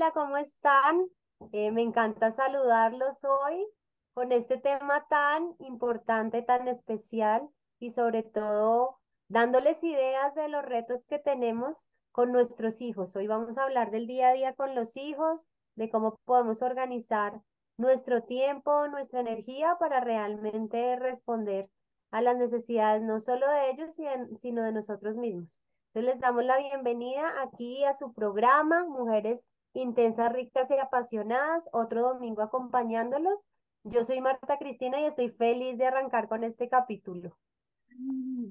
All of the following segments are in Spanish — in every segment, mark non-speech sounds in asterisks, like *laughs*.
Hola, ¿cómo están? Eh, me encanta saludarlos hoy con este tema tan importante, tan especial y sobre todo dándoles ideas de los retos que tenemos con nuestros hijos. Hoy vamos a hablar del día a día con los hijos, de cómo podemos organizar nuestro tiempo, nuestra energía para realmente responder a las necesidades no solo de ellos, sino de nosotros mismos. Entonces les damos la bienvenida aquí a su programa, Mujeres Intensas, Ricas y Apasionadas, otro domingo acompañándolos. Yo soy Marta Cristina y estoy feliz de arrancar con este capítulo.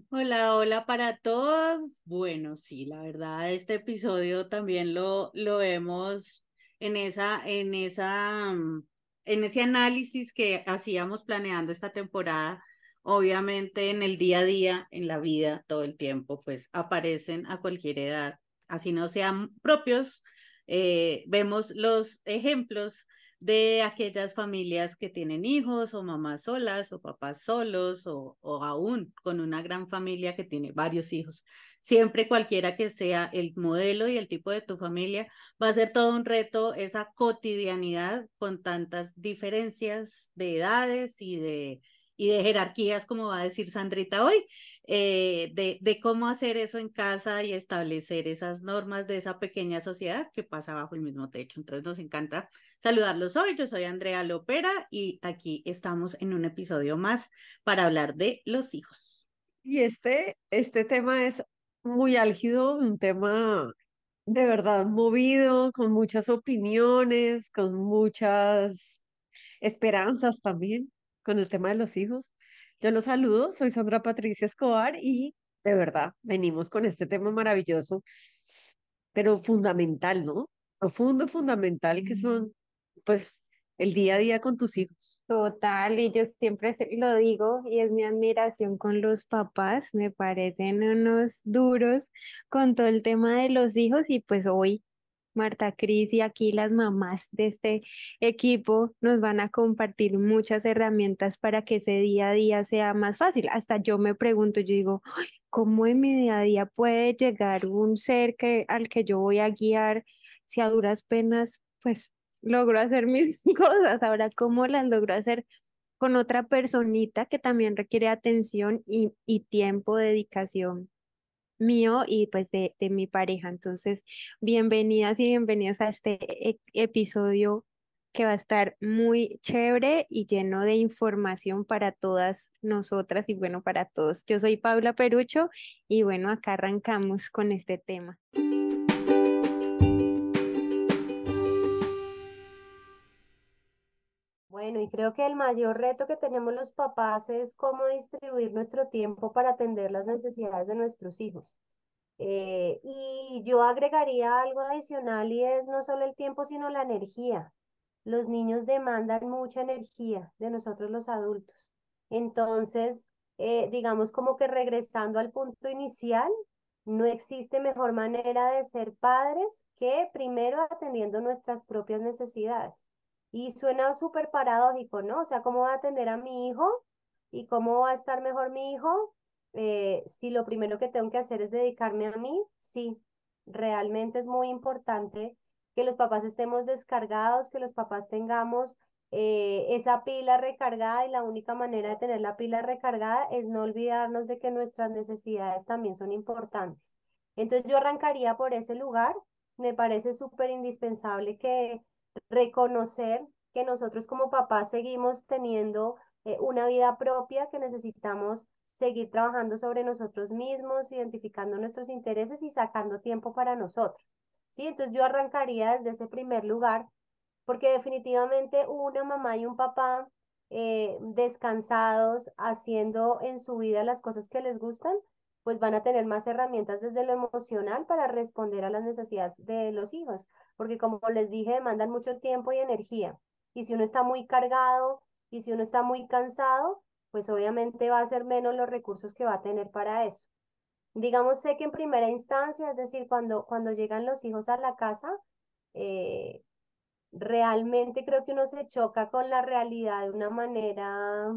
Hola, hola para todos. Bueno, sí, la verdad, este episodio también lo, lo vemos en esa, en esa, mm, en ese análisis que hacíamos planeando esta temporada obviamente en el día a día, en la vida, todo el tiempo, pues aparecen a cualquier edad, así no sean propios. Eh, vemos los ejemplos de aquellas familias que tienen hijos o mamás solas o papás solos o, o, aún con una gran familia que tiene varios hijos. Siempre cualquiera que sea el modelo y el tipo de tu familia, va a ser todo un reto esa cotidianidad con tantas diferencias de edades y de y de jerarquías, como va a decir Sandrita hoy, eh, de, de, cómo hacer eso en casa y establecer esas normas de esa pequeña sociedad que pasa bajo el mismo techo. Entonces nos encanta saludarlos hoy. Yo soy Andrea Lopera y aquí estamos en un episodio más para hablar de los hijos. Y este, este tema es muy álgido, un tema de verdad movido, con muchas opiniones, con muchas esperanzas también con el tema de los hijos. Yo los saludo, soy Sandra Patricia Escobar y de verdad venimos con este tema maravilloso, pero fundamental, ¿no? Profundo, fundamental, que son pues el día a día con tus hijos. Total, y yo siempre lo digo y es mi admiración con los papás, me parecen unos duros con todo el tema de los hijos y pues hoy Marta Cris y aquí las mamás de este equipo nos van a compartir muchas herramientas para que ese día a día sea más fácil. Hasta yo me pregunto, yo digo, ¿cómo en mi día a día puede llegar un ser que, al que yo voy a guiar si a duras penas, pues logro hacer mis *laughs* cosas? Ahora, ¿cómo las logro hacer con otra personita que también requiere atención y, y tiempo, dedicación? Mío y pues de, de, mi pareja. Entonces, bienvenidas y bienvenidos a este e, episodio que va a estar muy chévere y lleno de información para todas nosotras y bueno, para todos. Yo soy Paula Perucho y bueno, acá arrancamos con este tema. Bueno, y creo que el mayor reto que tenemos los papás es cómo distribuir nuestro tiempo para atender las necesidades de nuestros hijos. Eh, y yo agregaría algo adicional y es no solo el tiempo, sino la energía. Los niños demandan mucha energía de nosotros los adultos. Entonces, eh, digamos como que regresando al punto inicial, no existe mejor manera de ser padres que primero atendiendo nuestras propias necesidades. Y suena súper paradójico, ¿no? O sea, ¿cómo va a atender a mi hijo? ¿Y cómo va a estar mejor mi hijo? Eh, si lo primero que tengo que hacer es dedicarme a mí, sí, realmente es muy importante que los papás estemos descargados, que los papás tengamos eh, esa pila recargada y la única manera de tener la pila recargada es no olvidarnos de que nuestras necesidades también son importantes. Entonces yo arrancaría por ese lugar. Me parece súper indispensable que reconocer que nosotros como papás seguimos teniendo eh, una vida propia, que necesitamos seguir trabajando sobre nosotros mismos, identificando nuestros intereses y sacando tiempo para nosotros. ¿sí? Entonces yo arrancaría desde ese primer lugar, porque definitivamente una mamá y un papá eh, descansados, haciendo en su vida las cosas que les gustan, pues van a tener más herramientas desde lo emocional para responder a las necesidades de los hijos, porque como les dije, demandan mucho tiempo y energía. Y si uno está muy cargado y si uno está muy cansado, pues obviamente va a ser menos los recursos que va a tener para eso. Digamos, sé que en primera instancia, es decir, cuando, cuando llegan los hijos a la casa, eh, realmente creo que uno se choca con la realidad de una manera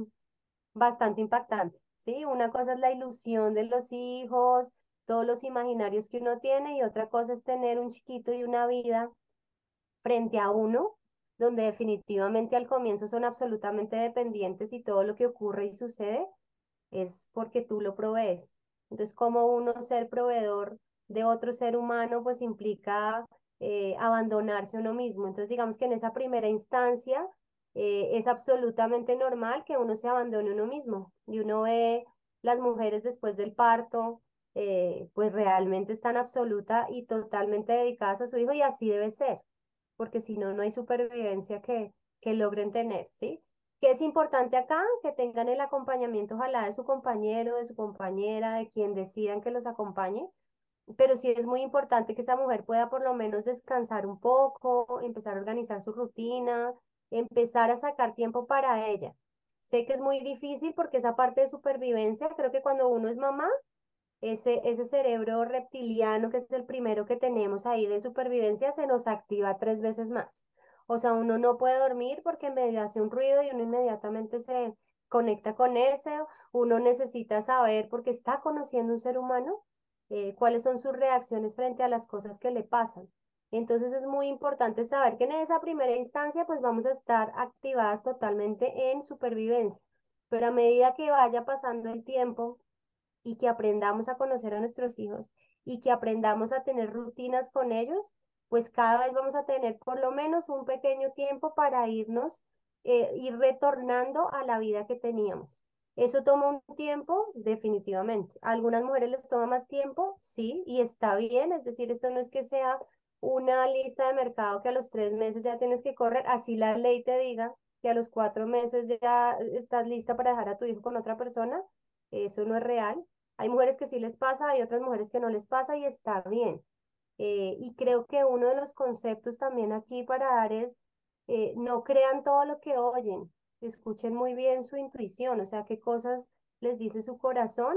bastante impactante. ¿sí? Una cosa es la ilusión de los hijos, todos los imaginarios que uno tiene y otra cosa es tener un chiquito y una vida frente a uno, donde definitivamente al comienzo son absolutamente dependientes y todo lo que ocurre y sucede es porque tú lo provees. Entonces, como uno ser proveedor de otro ser humano, pues implica eh, abandonarse uno mismo. Entonces, digamos que en esa primera instancia eh, es absolutamente normal que uno se abandone uno mismo y uno ve las mujeres después del parto, eh, pues realmente están absoluta y totalmente dedicadas a su hijo y así debe ser, porque si no, no hay supervivencia que, que logren tener, ¿sí? ¿Qué es importante acá? Que tengan el acompañamiento, ojalá de su compañero, de su compañera, de quien decidan que los acompañe, pero sí es muy importante que esa mujer pueda por lo menos descansar un poco, empezar a organizar su rutina, empezar a sacar tiempo para ella. Sé que es muy difícil porque esa parte de supervivencia, creo que cuando uno es mamá, ese, ese cerebro reptiliano, que es el primero que tenemos ahí de supervivencia, se nos activa tres veces más. O sea, uno no puede dormir porque medio hace un ruido y uno inmediatamente se conecta con ese, uno necesita saber porque está conociendo un ser humano, eh, cuáles son sus reacciones frente a las cosas que le pasan. Entonces es muy importante saber que en esa primera instancia pues vamos a estar activadas totalmente en supervivencia, pero a medida que vaya pasando el tiempo y que aprendamos a conocer a nuestros hijos y que aprendamos a tener rutinas con ellos, pues cada vez vamos a tener por lo menos un pequeño tiempo para irnos, eh, ir retornando a la vida que teníamos. Eso toma un tiempo, definitivamente. A algunas mujeres les toma más tiempo, sí, y está bien, es decir, esto no es que sea una lista de mercado que a los tres meses ya tienes que correr, así la ley te diga que a los cuatro meses ya estás lista para dejar a tu hijo con otra persona, eso no es real. Hay mujeres que sí les pasa, hay otras mujeres que no les pasa y está bien. Eh, y creo que uno de los conceptos también aquí para dar es, eh, no crean todo lo que oyen, escuchen muy bien su intuición, o sea, qué cosas les dice su corazón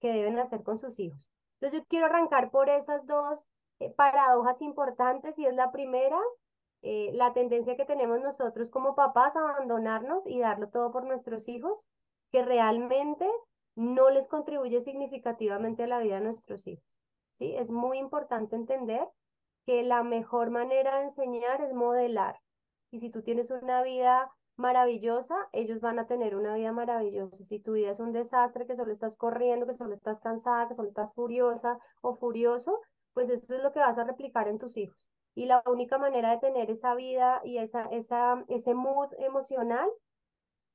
que deben hacer con sus hijos. Entonces yo quiero arrancar por esas dos eh, paradojas importantes y es la primera, la tendencia que tenemos nosotros como papás a abandonarnos y darlo todo por nuestros hijos, que realmente no les contribuye significativamente a la vida de nuestros hijos. ¿sí? Es muy importante entender que la mejor manera de enseñar es modelar. Y si tú tienes una vida maravillosa, ellos van a tener una vida maravillosa. Si tu vida es un desastre, que solo estás corriendo, que solo estás cansada, que solo estás furiosa o furioso, pues eso es lo que vas a replicar en tus hijos. Y la única manera de tener esa vida y esa, esa, ese mood emocional,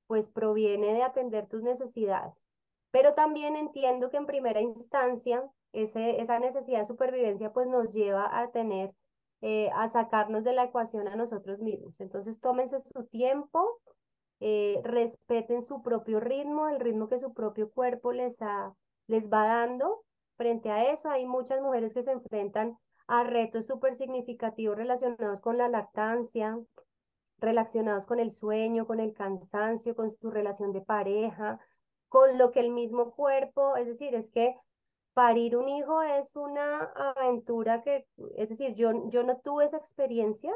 pues proviene de atender tus necesidades. Pero también entiendo que en primera instancia, ese, esa necesidad de supervivencia, pues nos lleva a tener, eh, a sacarnos de la ecuación a nosotros mismos. Entonces, tómense su tiempo, eh, respeten su propio ritmo, el ritmo que su propio cuerpo les, les va dando Frente a eso, hay muchas mujeres que se enfrentan a retos súper significativos relacionados con la lactancia, relacionados con el sueño, con el cansancio, con su relación de pareja, con lo que el mismo cuerpo, es decir, es que parir un hijo es una aventura que, es decir, yo, yo no tuve esa experiencia,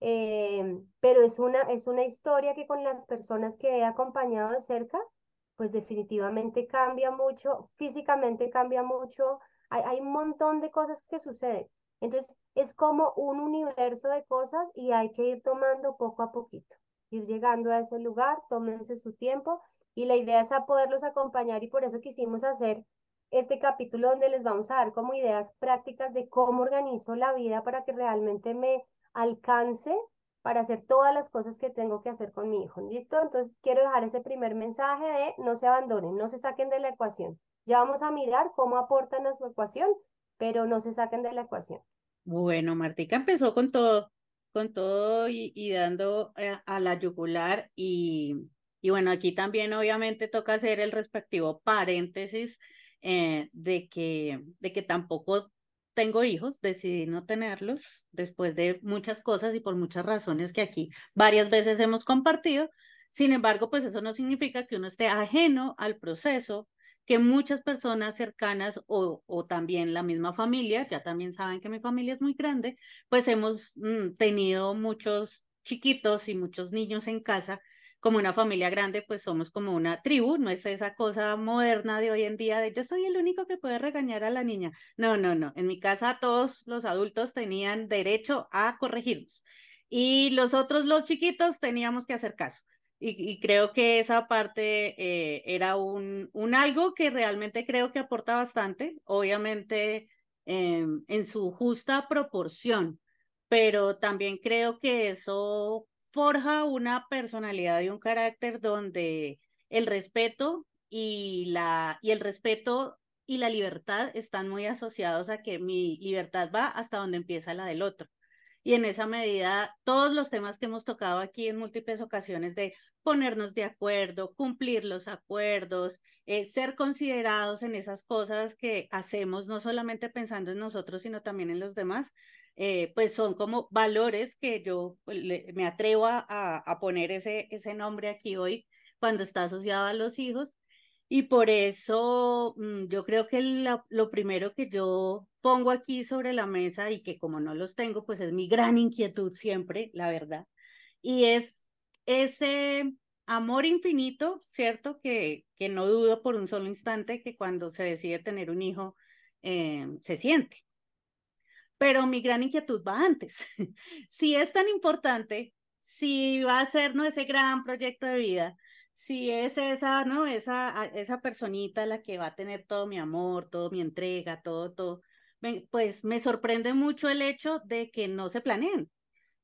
eh, pero es una, es una historia que con las personas que he acompañado de cerca, pues definitivamente cambia mucho, físicamente cambia mucho, hay, hay un montón de cosas que suceden. Entonces, es como un universo de cosas y hay que ir tomando poco a poquito, ir llegando a ese lugar, tómense su tiempo y la idea es a poderlos acompañar y por eso quisimos hacer este capítulo donde les vamos a dar como ideas prácticas de cómo organizo la vida para que realmente me alcance para hacer todas las cosas que tengo que hacer con mi hijo. ¿Listo? Entonces quiero dejar ese primer mensaje de no se abandonen, no se saquen de la ecuación. Ya vamos a mirar cómo aportan a su ecuación, pero no se saquen de la ecuación. Bueno, Martica empezó con todo, con todo y, dando eh, a, la yugular y, y bueno, aquí también obviamente toca hacer el respectivo paréntesis eh, de, que, de que tampoco tengo hijos, decidí no tenerlos después de muchas cosas y por muchas razones que aquí varias veces hemos compartido. Sin embargo, pues eso no significa que uno esté ajeno al proceso que muchas personas cercanas o, o también la misma familia, ya también saben que mi familia es muy grande, pues hemos mm, tenido muchos chiquitos y muchos niños en casa como una familia grande, pues somos como una tribu, no es esa cosa moderna de hoy en día de yo soy el único que puede regañar a la niña. No, no, no. En mi casa todos los adultos tenían derecho a corregirnos. Y los otros, los chiquitos, teníamos que hacer caso. Y, creo que esa parte eh, era un, un algo que realmente creo que aporta bastante, obviamente em, en su justa proporción, pero también creo que eso forja una personalidad y un carácter donde el respeto y, la, y el respeto y la libertad están muy asociados a que mi libertad va hasta donde empieza la del otro. Y en esa medida, todos los temas que hemos tocado aquí en múltiples ocasiones de ponernos de acuerdo, cumplir los acuerdos, eh, ser considerados en esas cosas que hacemos, no solamente pensando en nosotros, sino también en los demás, eh, pues son como valores que yo pues, me atrevo a, poner ese, ese nombre aquí hoy cuando está asociado a los hijos. Y por eso mm, yo creo que lo primero que yo pongo aquí sobre la mesa y que como no los tengo, pues es mi gran inquietud siempre, la verdad. Y es ese amor infinito, ¿cierto? Que, que no dudo por un solo instante que cuando se decide tener un hijo eh, se siente pero mi gran inquietud va antes. *laughs* si es tan importante, si va a ser ¿no? ese gran proyecto de vida, si es esa, ¿no? Esa, esa personita la que va a tener todo mi amor, todo mi entrega, todo, todo, pues me sorprende mucho el hecho de que no se planeen.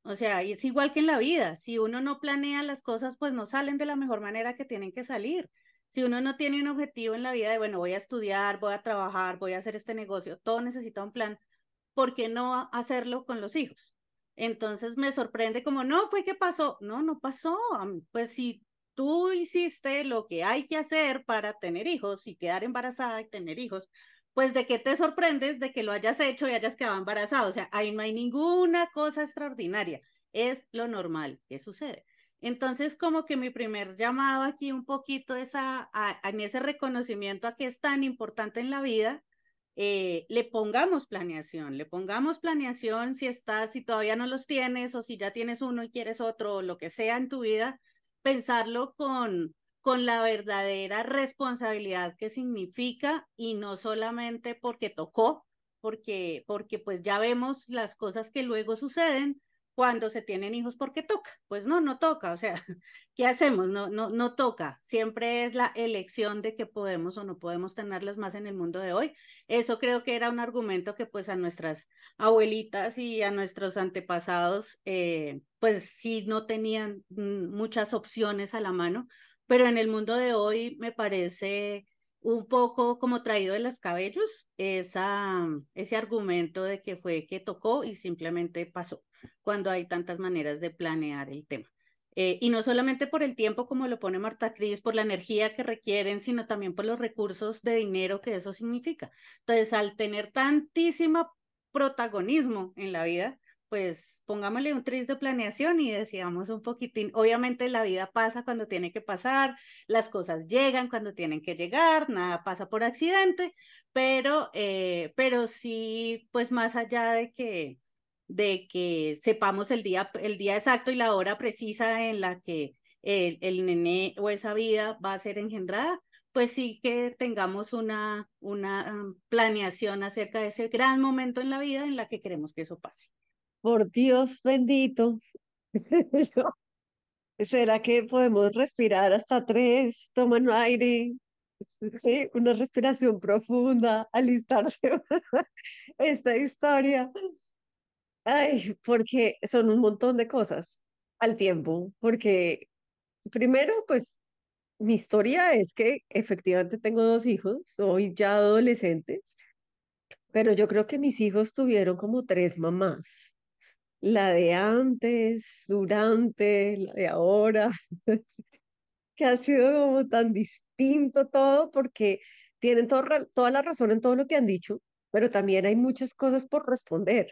O sea, es igual que en la vida, si uno no planea las cosas, pues no salen de la mejor manera que tienen que salir. Si uno no tiene un objetivo en la vida de, bueno, voy a estudiar, voy a trabajar, voy a hacer este negocio, todo necesita un plan ¿por qué no hacerlo con los hijos? Entonces me sorprende como, no, fue que pasó. No, no pasó. Pues si tú hiciste lo que hay que hacer para tener hijos y quedar embarazada y tener hijos, pues de qué te sorprendes de que lo hayas hecho y hayas quedado embarazada. O sea, ahí no hay ninguna cosa extraordinaria. Es lo normal que sucede. Entonces, como que mi primer llamado aquí un poquito es a, en ese reconocimiento a que es tan importante en la vida eh, le pongamos planeación, le pongamos planeación si estás, si todavía no los tienes o si ya tienes uno y quieres otro o lo que sea en tu vida, pensarlo con, con la verdadera responsabilidad que significa y no solamente porque tocó, porque, porque pues ya vemos las cosas que luego suceden cuando se tienen hijos porque toca. Pues no, no toca, o sea, *laughs* ¿qué hacemos? No, no, no toca. Siempre es la elección de que podemos o no podemos tenerlas más en el mundo de hoy. Eso creo que era un argumento que pues a nuestras abuelitas y a nuestros antepasados, eh, pues sí no tenían mm, muchas opciones a la mano, pero en el mundo de hoy me parece un poco como traído de los cabellos ese argumento de que fue que tocó y simplemente pasó, cuando hay tantas maneras de planear el tema. Eh, y no solamente por el tiempo, como lo pone Marta Cris, por la energía que requieren, sino también por los recursos de dinero que eso significa. Entonces, al tener tantísimo protagonismo en la vida, pues pongámosle un tris de planeación y decíamos un poquitín, obviamente la vida pasa cuando tiene que pasar, las cosas llegan cuando tienen que llegar, nada pasa por accidente, pero, eh, pero sí, pues más allá de que, de que sepamos el día, el día exacto y la hora precisa en la que el, el nene o esa vida va a ser engendrada, pues sí que tengamos una, una um, planeación acerca de ese gran momento en la vida en la que queremos que eso pase por Dios bendito. *laughs* ¿Será que podemos respirar hasta tres? Toman aire, sí, una respiración profunda, alistarse *laughs* esta historia. Ay, porque son un montón de cosas al tiempo, porque primero, pues mi historia es que efectivamente tengo dos hijos, soy ya adolescentes, pero yo creo que mis hijos tuvieron como tres mamás la de antes, durante, la de ahora, *laughs* que ha sido como tan distinto todo porque tienen toda la razón en todo lo que han dicho, pero también hay muchas cosas por responder,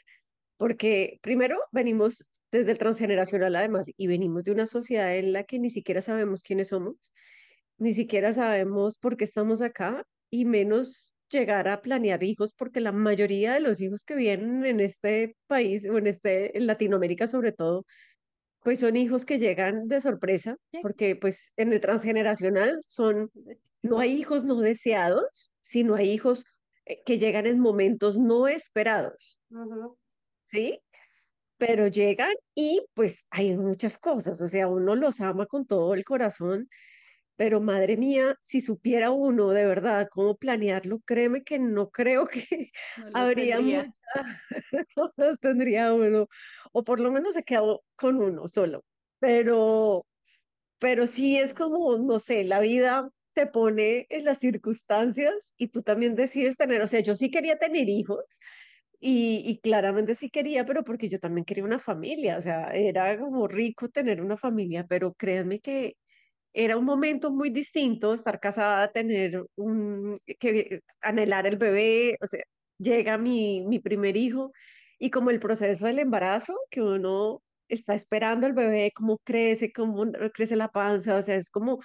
porque primero venimos desde el transgeneracional además y venimos de una sociedad en la que ni siquiera sabemos quiénes somos, ni siquiera sabemos por qué estamos acá y menos llegar a planear hijos porque la mayoría de los hijos que vienen en este país o en este en Latinoamérica sobre todo pues son hijos que llegan de sorpresa porque pues en el transgeneracional son no hay hijos no deseados sino hay hijos eh, que llegan en momentos no esperados ¿sí? pero llegan y pues hay muchas cosas, o sea, uno los ama con todo el corazón, pero madre mía, si supiera uno de verdad cómo planearlo, créeme que no creo que *laughs* No habría tendría. *laughs* no los tendría uno, o por lo menos se quedó con uno solo, pero, pero sí es como, no sé, la vida te pone en las circunstancias y tú también decides tener, o sea, yo sí quería tener hijos y, y claramente sí quería, pero porque yo también quería una familia, o sea, era como rico tener una familia, pero créanme que era un momento muy distinto estar casada, tener un, que anhelar el bebé, o sea, llega mi, mi primer hijo y como el proceso del embarazo, que uno está esperando el bebé, cómo crece, cómo crece la panza, o sea, es como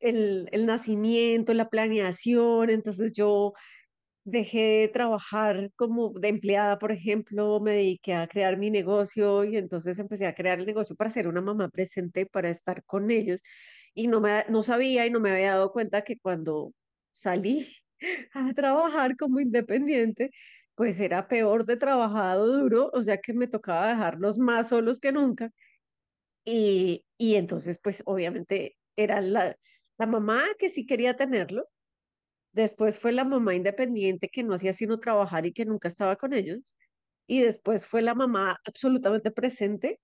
el, el nacimiento, la planeación, entonces yo dejé de trabajar como de empleada, por ejemplo, me dediqué a crear mi negocio y entonces empecé a crear el negocio para ser una mamá presente, para estar con ellos. Y no, me, no sabía y no me había dado cuenta que cuando salí *laughs* a trabajar como independiente, pues era peor de trabajado duro, o sea que me tocaba dejarlos más solos que nunca. Y, y entonces, pues obviamente era la, la mamá que sí quería tenerlo, Después fue la mamá independiente que no hacía sino trabajar y que nunca estaba con ellos. Y después fue la mamá absolutamente presente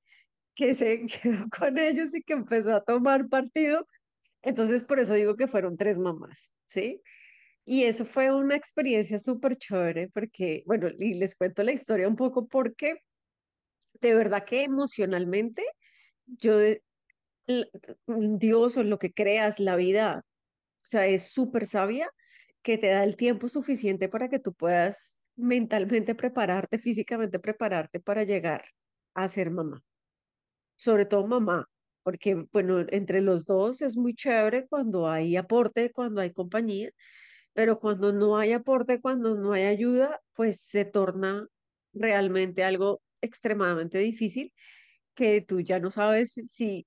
que se *laughs* quedó con ellos y que empezó a tomar partido. Entonces, por eso digo que fueron tres mamás, ¿sí? Y eso fue una experiencia súper chévere porque, bueno, y les cuento la historia un poco porque de verdad que emocionalmente yo, Dios o lo que creas, la vida, o sea, es súper sabia que te da el tiempo suficiente para que tú puedas mentalmente prepararte, físicamente prepararte para llegar a ser mamá. Sobre todo mamá, porque, bueno, entre los dos es muy chévere cuando hay aporte, cuando hay compañía, pero cuando no hay aporte, cuando no hay ayuda, pues se torna realmente algo extremadamente difícil que tú ya no sabes si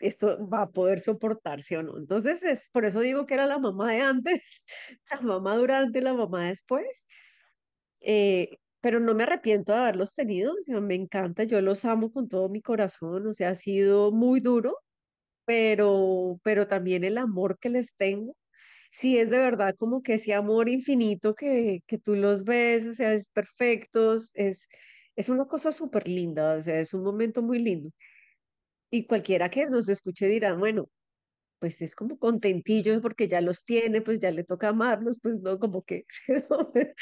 esto va a poder soportarse o no. Entonces, es por eso digo que era la mamá de antes, *laughs* la mamá durante, la mamá después. Eh, pero no me arrepiento de haberlos tenido, me encanta, yo los amo con todo mi corazón, o sea, ha sido muy duro, pero, pero también el amor que les tengo, sí es de verdad como que ese amor infinito que, que tú los ves, o sea, es perfectos, es, es una cosa súper linda, o sea, es un momento muy lindo. Y cualquiera que nos escuche dirá, bueno, pues es como contentillo porque ya los tiene, pues ya le toca amarlos, pues no, como que, *laughs*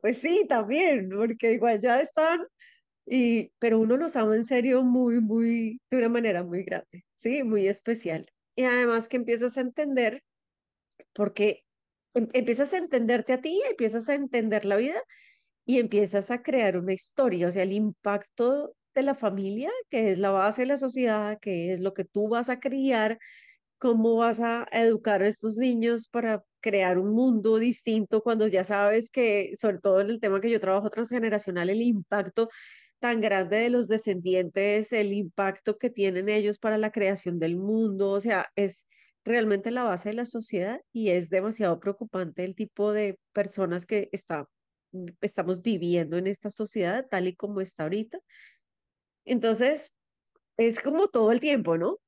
pues sí, también, porque igual ya están, y, pero uno los ama en serio muy, muy, de una manera muy grande, sí, muy especial. Y además que empiezas a entender, porque em- empiezas a entenderte a ti, empiezas a entender la vida y empiezas a crear una historia, o sea, el impacto de la familia, que es la base de la sociedad, que es lo que tú vas a criar cómo vas a educar a estos niños para crear un mundo distinto cuando ya sabes que, sobre todo en el tema que yo trabajo transgeneracional, el impacto tan grande de los descendientes, el impacto que tienen ellos para la creación del mundo, o sea, es realmente la base de la sociedad y es demasiado preocupante el tipo de personas que está, estamos viviendo en esta sociedad tal y como está ahorita. Entonces, es como todo el tiempo, ¿no?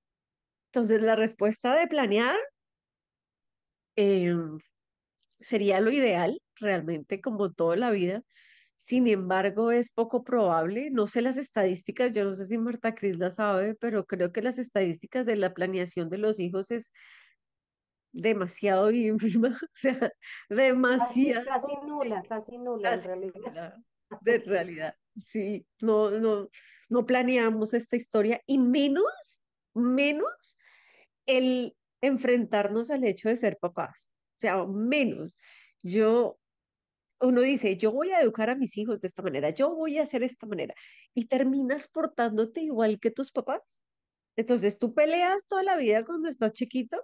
Entonces, la respuesta de planear eh, sería lo ideal, realmente, como toda la vida. Sin embargo, es poco probable. No sé las estadísticas, yo no sé si Marta Cris la sabe, pero creo que las estadísticas de la planeación de los hijos es demasiado ínfima, *laughs* o sea, demasiado casi nula, casi nula en realidad. nula, de realidad. Sí, no, no, no planeamos esta historia y menos, menos el enfrentarnos al hecho de ser papás. O sea, menos. Yo, uno dice, yo voy a educar a mis hijos de esta manera, yo voy a hacer esta manera, y terminas portándote igual que tus papás. Entonces tú peleas toda la vida cuando estás chiquito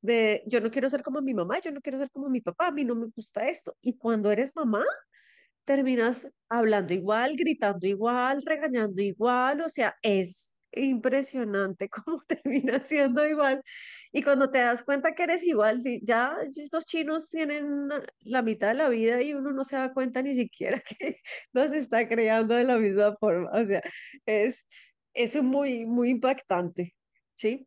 de yo no quiero ser como mi mamá, yo no quiero ser como mi papá, a mí no me gusta esto. Y cuando eres mamá, terminas hablando igual, gritando igual, regañando igual, o sea, es, impresionante *laughs* cómo termina siendo igual. Y cuando te das cuenta que eres igual, ya los chinos tienen la mitad de la vida y uno no se da cuenta ni siquiera *laughs* que los está creando de la misma forma. O sea, es, es muy, muy impactante, ¿sí?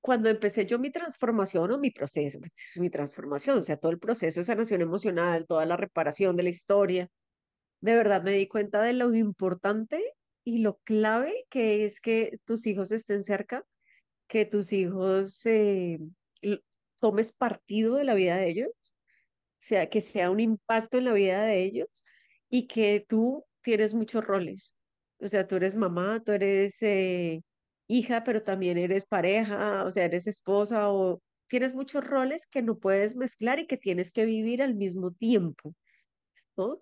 Cuando empecé yo mi transformación o mi proceso, pues, mi transformación, o sea, todo el proceso de sanación emocional, toda la reparación de la historia, de verdad me di cuenta de lo importante y lo clave que es que tus hijos estén cerca, que tus hijos eh, tomes partido de la vida de ellos, o sea, que sea un impacto en la vida de ellos y que tú tienes muchos roles. O sea, tú eres mamá, tú eres eh, hija, pero también eres pareja, o sea, eres esposa o tienes muchos roles que no puedes mezclar y que tienes que vivir al mismo tiempo. ¿no?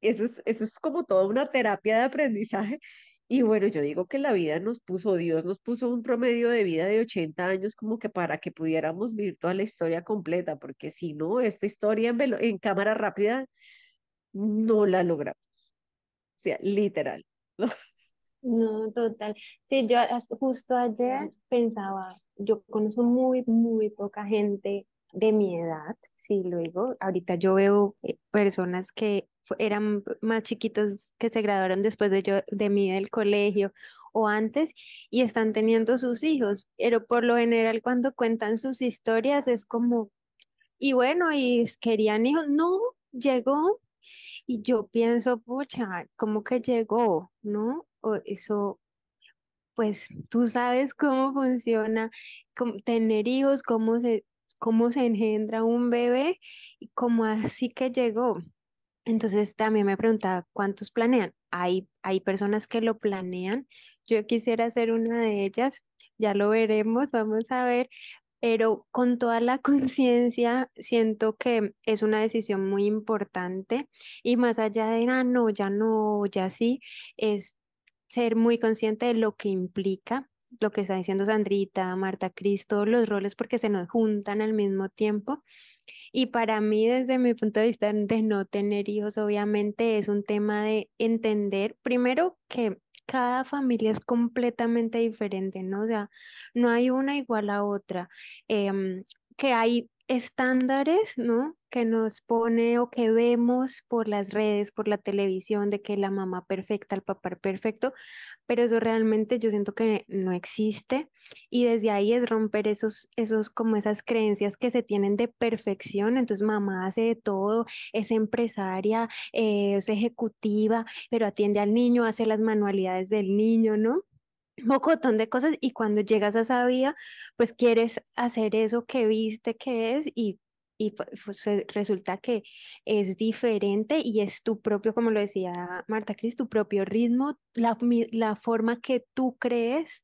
eso es, eso es como toda una terapia de aprendizaje. Y bueno, yo digo que la vida nos puso, Dios nos puso un promedio de vida de 80 años como que para que pudiéramos vivir toda la historia completa, porque si no, esta historia en, en cámara rápida no la logramos. O sea, literal. No, total. Sí, yo justo ayer pensaba, yo conozco muy, muy poca gente de mi edad, sí, luego, ahorita yo veo eh, personas que eran más chiquitos que se graduaron después de, yo, de mí del colegio o antes y están teniendo sus hijos, pero por lo general cuando cuentan sus historias es como, y bueno, y querían hijos, no, llegó y yo pienso, pucha, ¿cómo que llegó? ¿No? Eso, pues tú sabes cómo funciona tener hijos, cómo se, cómo se engendra un bebé y cómo así que llegó. Entonces también me preguntaba, ¿cuántos planean? Hay, hay personas que lo planean. Yo quisiera ser una de ellas. Ya lo veremos, vamos a ver. Pero con toda la *laughs* conciencia, siento que es una decisión muy importante y más allá de, ah, no, ya no, ya sí, es ser muy consciente de lo que implica lo que está diciendo Sandrita, Marta Cristo, los roles porque se nos juntan al mismo tiempo y para mí, desde mi punto de vista de no tener hijos, obviamente es un tema de entender, primero, que cada familia es completamente diferente, ¿no? No hay una igual a otra, em, que hay estándares, ¿no? Que nos pone o que vemos por las redes, por la televisión, de que la mamá perfecta, el papá perfecto, pero eso realmente yo siento que no existe y desde ahí es romper esos, esos, como esas creencias que se tienen de perfección, entonces mamá hace de todo, es empresaria, eh, es ejecutiva, pero atiende al niño, hace las manualidades del niño, ¿no? un montón de cosas y cuando llegas a esa vida, pues quieres hacer eso que viste que es y, y resulta que es diferente y es tu propio, como lo decía Marta Cris, tu propio ritmo, la, la forma que tú crees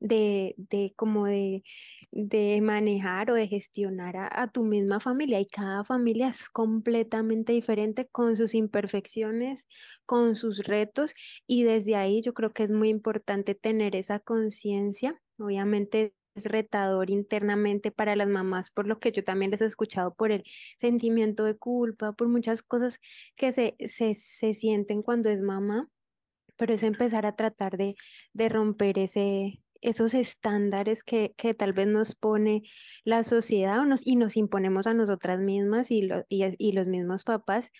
de, de como de, de manejar o de gestionar a, tu misma familia. Y cada familia es completamente diferente con sus imperfecciones, con sus retos y desde ahí yo creo que es muy importante tener esa conciencia, obviamente retador internamente para las mamás, por lo que yo también les he escuchado por el sentimiento de culpa, por muchas cosas que se, se, se sienten cuando es mamá, pero es empezar a tratar de, de romper ese, esos estándares que, que, tal vez nos pone la sociedad o nos, y nos imponemos a nosotras mismas y, y, y, los mismos papás.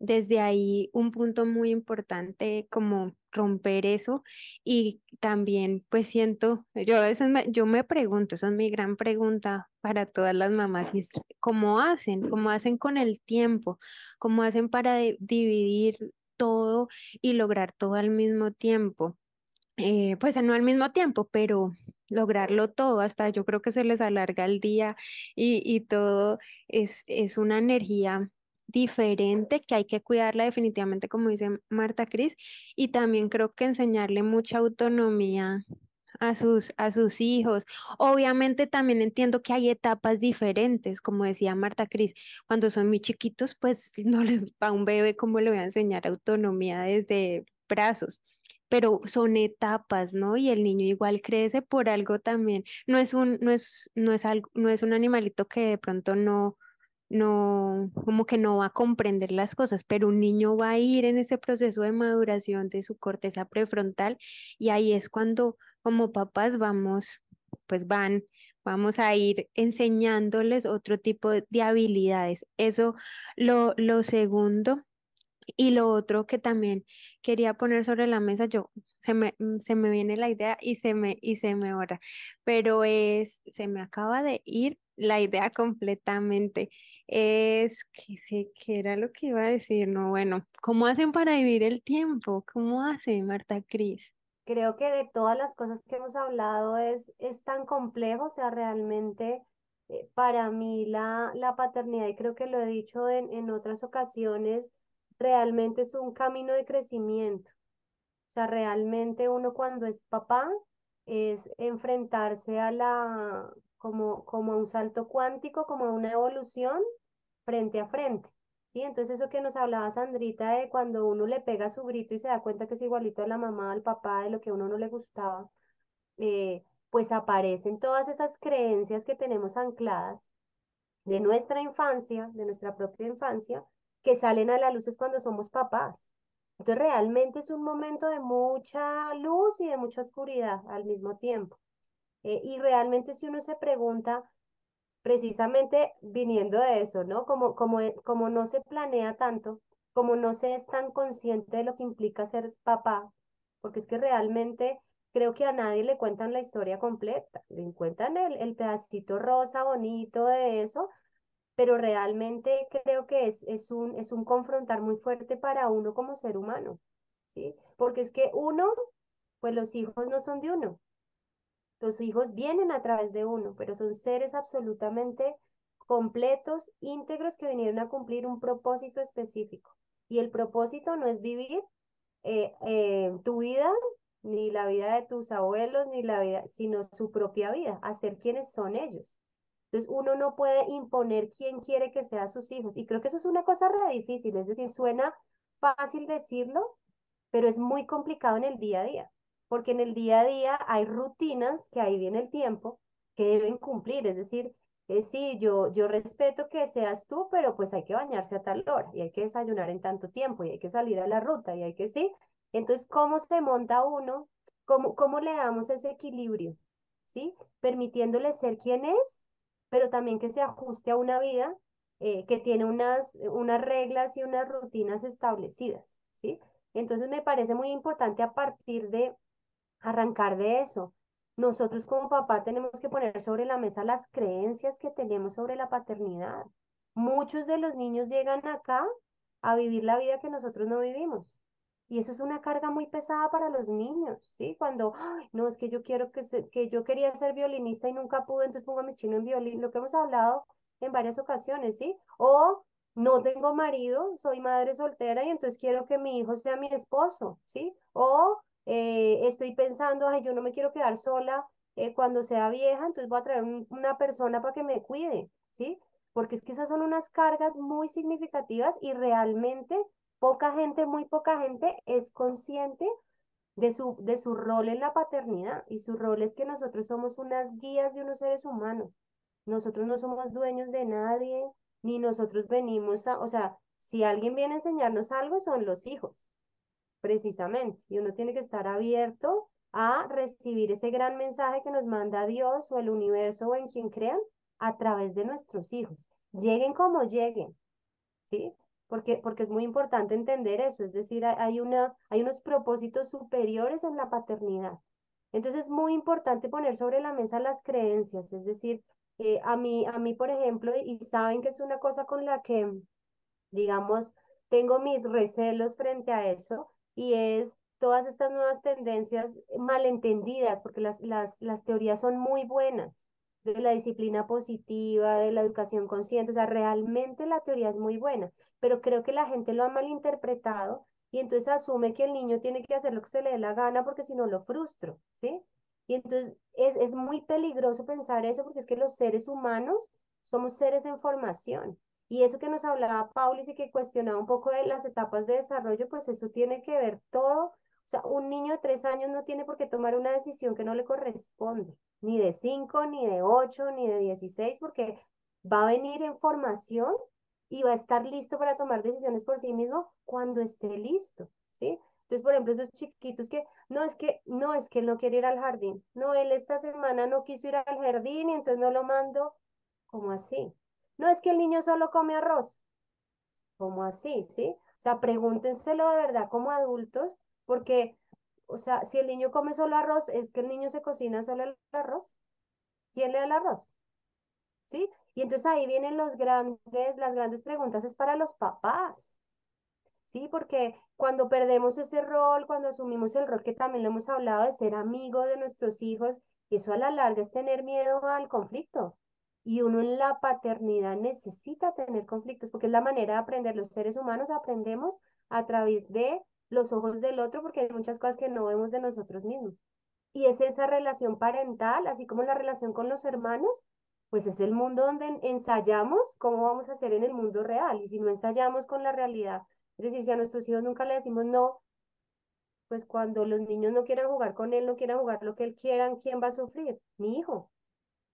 Desde ahí un punto muy importante como romper eso y también pues siento, yo a veces me, yo me pregunto, esa es mi gran pregunta para todas las mamás, es, ¿cómo hacen? ¿Cómo hacen con el tiempo? ¿Cómo hacen para dividir todo y lograr todo al mismo tiempo? Eh, pues no al mismo tiempo, pero lograrlo todo, hasta yo creo que se les alarga el día y, y todo es, es una energía diferente que hay que cuidarla definitivamente, como dice Marta Cris, y también creo que enseñarle mucha autonomía a sus, a sus hijos. Obviamente también entiendo que hay etapas diferentes, como decía Marta Cris, cuando son muy chiquitos, pues *laughs* no les a un bebé cómo le voy a enseñar autonomía desde brazos pero son etapas, ¿no? Y el niño igual crece por algo también. No es un, no es, no es algo, no es un animalito que de pronto no, no, como que no va a comprender las cosas, pero un niño va a ir en ese proceso de maduración de su corteza prefrontal y ahí es cuando como papás vamos, pues van, vamos a ir enseñándoles otro tipo de habilidades. Eso, lo, lo segundo. Y lo otro que también quería poner sobre la mesa, yo se me, mm, se me viene la idea y se me, y se me ora, pero es, se me acaba de ir la idea completamente. Es que sé que era lo que iba a decir, no, bueno, ¿cómo hacen para vivir el tiempo? ¿Cómo hace Marta Cris? Creo que de todas las cosas que hemos hablado es, es tan complejo, o sea, realmente eh, para mí la, la paternidad, y creo que lo he dicho en, en otras ocasiones, realmente es un camino de crecimiento. O sea, realmente uno cuando es papá es enfrentarse a la, como, como a un salto cuántico, como a una evolución frente a frente. ¿Sí? Entonces eso que nos hablaba Sandrita de cuando uno le pega su grito y se da cuenta que es igualito a la mamá, al papá, de lo que a uno no le gustaba, eh, pues aparecen todas esas creencias que tenemos ancladas de nuestra infancia, de nuestra propia infancia, que salen a la luz es cuando somos papás. Entonces realmente es un momento de mucha luz y de mucha oscuridad al mismo tiempo. Eh, y realmente si uno se pregunta, precisamente viniendo de eso, ¿no? Como, como, eh, como no se planea tanto, como no se es tan consciente de lo que implica ser papá, porque es que realmente creo que a nadie le cuentan la historia completa, le cuentan el, el pedacito rosa bonito de eso, pero realmente creo que es, es, un, es un confrontar muy fuerte para uno como ser humano, ¿sí? Porque es que uno, pues los hijos no son de uno, los hijos vienen a través de uno, pero son seres absolutamente completos, íntegros, que vinieron a cumplir un propósito específico. Y el propósito no es vivir eh, eh, tu vida, ni la vida de tus abuelos, ni la vida, sino su propia vida, hacer quienes son ellos. Entonces, uno no puede imponer quién quiere que sean sus hijos. Y creo que eso es una cosa re difícil, es decir, suena fácil decirlo, pero es muy complicado en el día a día porque en el día a día hay rutinas, que ahí viene el tiempo, que deben cumplir. Es decir, eh, sí, yo, yo respeto que seas tú, pero pues hay que bañarse a tal hora y hay que desayunar en tanto tiempo y hay que salir a la ruta y hay que sí. Entonces, ¿cómo se monta uno? ¿Cómo, cómo le damos ese equilibrio? ¿Sí? Permitiéndole ser quien es, pero también que se ajuste a una vida eh, que tiene unas, unas reglas y unas rutinas establecidas, ¿sí? Entonces me parece muy importante a partir de arrancar de eso. Nosotros como papá tenemos que poner sobre la mesa las creencias que tenemos sobre la paternidad. Muchos de los niños llegan acá a vivir la vida que nosotros no vivimos. Y eso es una carga muy pesada para los niños, ¿sí? Cuando, no, es que yo quiero que, que yo quería ser violinista y nunca pude, entonces pongo a mi chino en violín, lo que hemos hablado en varias ocasiones, ¿sí? O no tengo marido, soy madre soltera y entonces quiero que mi hijo sea mi esposo, ¿sí? O eh, estoy pensando, ay, yo no me quiero quedar sola eh, cuando sea vieja, entonces voy a traer una persona para que me cuide, ¿sí? Porque es que esas son unas cargas muy significativas y realmente poca gente, muy poca gente es consciente de su, de su rol en la paternidad y su rol es que nosotros somos unas guías de unos seres humanos. Nosotros no somos dueños de nadie, ni nosotros venimos a, o sea, si alguien viene a enseñarnos algo, son los hijos, precisamente. Y uno tiene que estar abierto a recibir ese gran mensaje que nos manda Dios o el universo o en quien crean a través de nuestros hijos. Lleguen como lleguen, ¿sí? Porque, porque es muy importante entender eso, es decir, hay, una, hay unos propósitos superiores en la paternidad. Entonces es muy importante poner sobre la mesa las creencias, es decir, eh, a mí, a mí, por ejemplo, y saben que es una cosa con la que, digamos, tengo mis recelos frente a eso, y es todas estas nuevas tendencias malentendidas, porque las, las, las teorías son muy buenas, de la disciplina positiva, de la educación consciente, o sea, realmente la teoría es muy buena, pero creo que la gente lo ha malinterpretado y entonces asume que el niño tiene que hacer lo que se le dé la gana porque si no lo frustro, ¿sí? Y entonces es, es muy peligroso pensar eso porque es que los seres humanos somos seres en formación y eso que nos hablaba Paulis y que cuestionaba un poco de las etapas de desarrollo, pues eso tiene que ver todo. O sea, un niño de tres años no tiene por qué tomar una decisión que no le corresponde, ni de cinco, ni de ocho, ni de dieciséis, porque va a venir en formación y va a estar listo para tomar decisiones por sí mismo cuando esté listo, ¿sí? Entonces, por ejemplo, esos chiquitos que, no es que, no es que él no quiere ir al jardín, no, él esta semana no quiso ir al jardín y entonces no lo mando, ¿cómo así? No es que el niño solo come arroz, ¿cómo así? ¿Sí? O sea, pregúntenselo de verdad como adultos, porque, o sea, si el niño come solo arroz, es que el niño se cocina solo el arroz. ¿Quién le da el arroz? ¿Sí? Y entonces ahí vienen los grandes, las grandes preguntas, es para los papás. ¿Sí? Porque cuando perdemos ese rol, cuando asumimos el rol que también lo hemos hablado de ser amigo de nuestros hijos, eso a la larga es tener miedo al conflicto. Y uno en la paternidad necesita tener conflictos, porque es la manera de aprender. Los seres humanos aprendemos a través de los ojos del otro, porque hay muchas cosas que no vemos de nosotros mismos. Y es esa relación parental, así como la relación con los hermanos, pues es el mundo donde ensayamos cómo vamos a hacer en el mundo real. Y si no ensayamos con la realidad, es decir, si a nuestros hijos nunca le decimos no, pues cuando los niños no quieran jugar con él, no quieran jugar lo que él quieran, ¿quién va a sufrir? Mi hijo.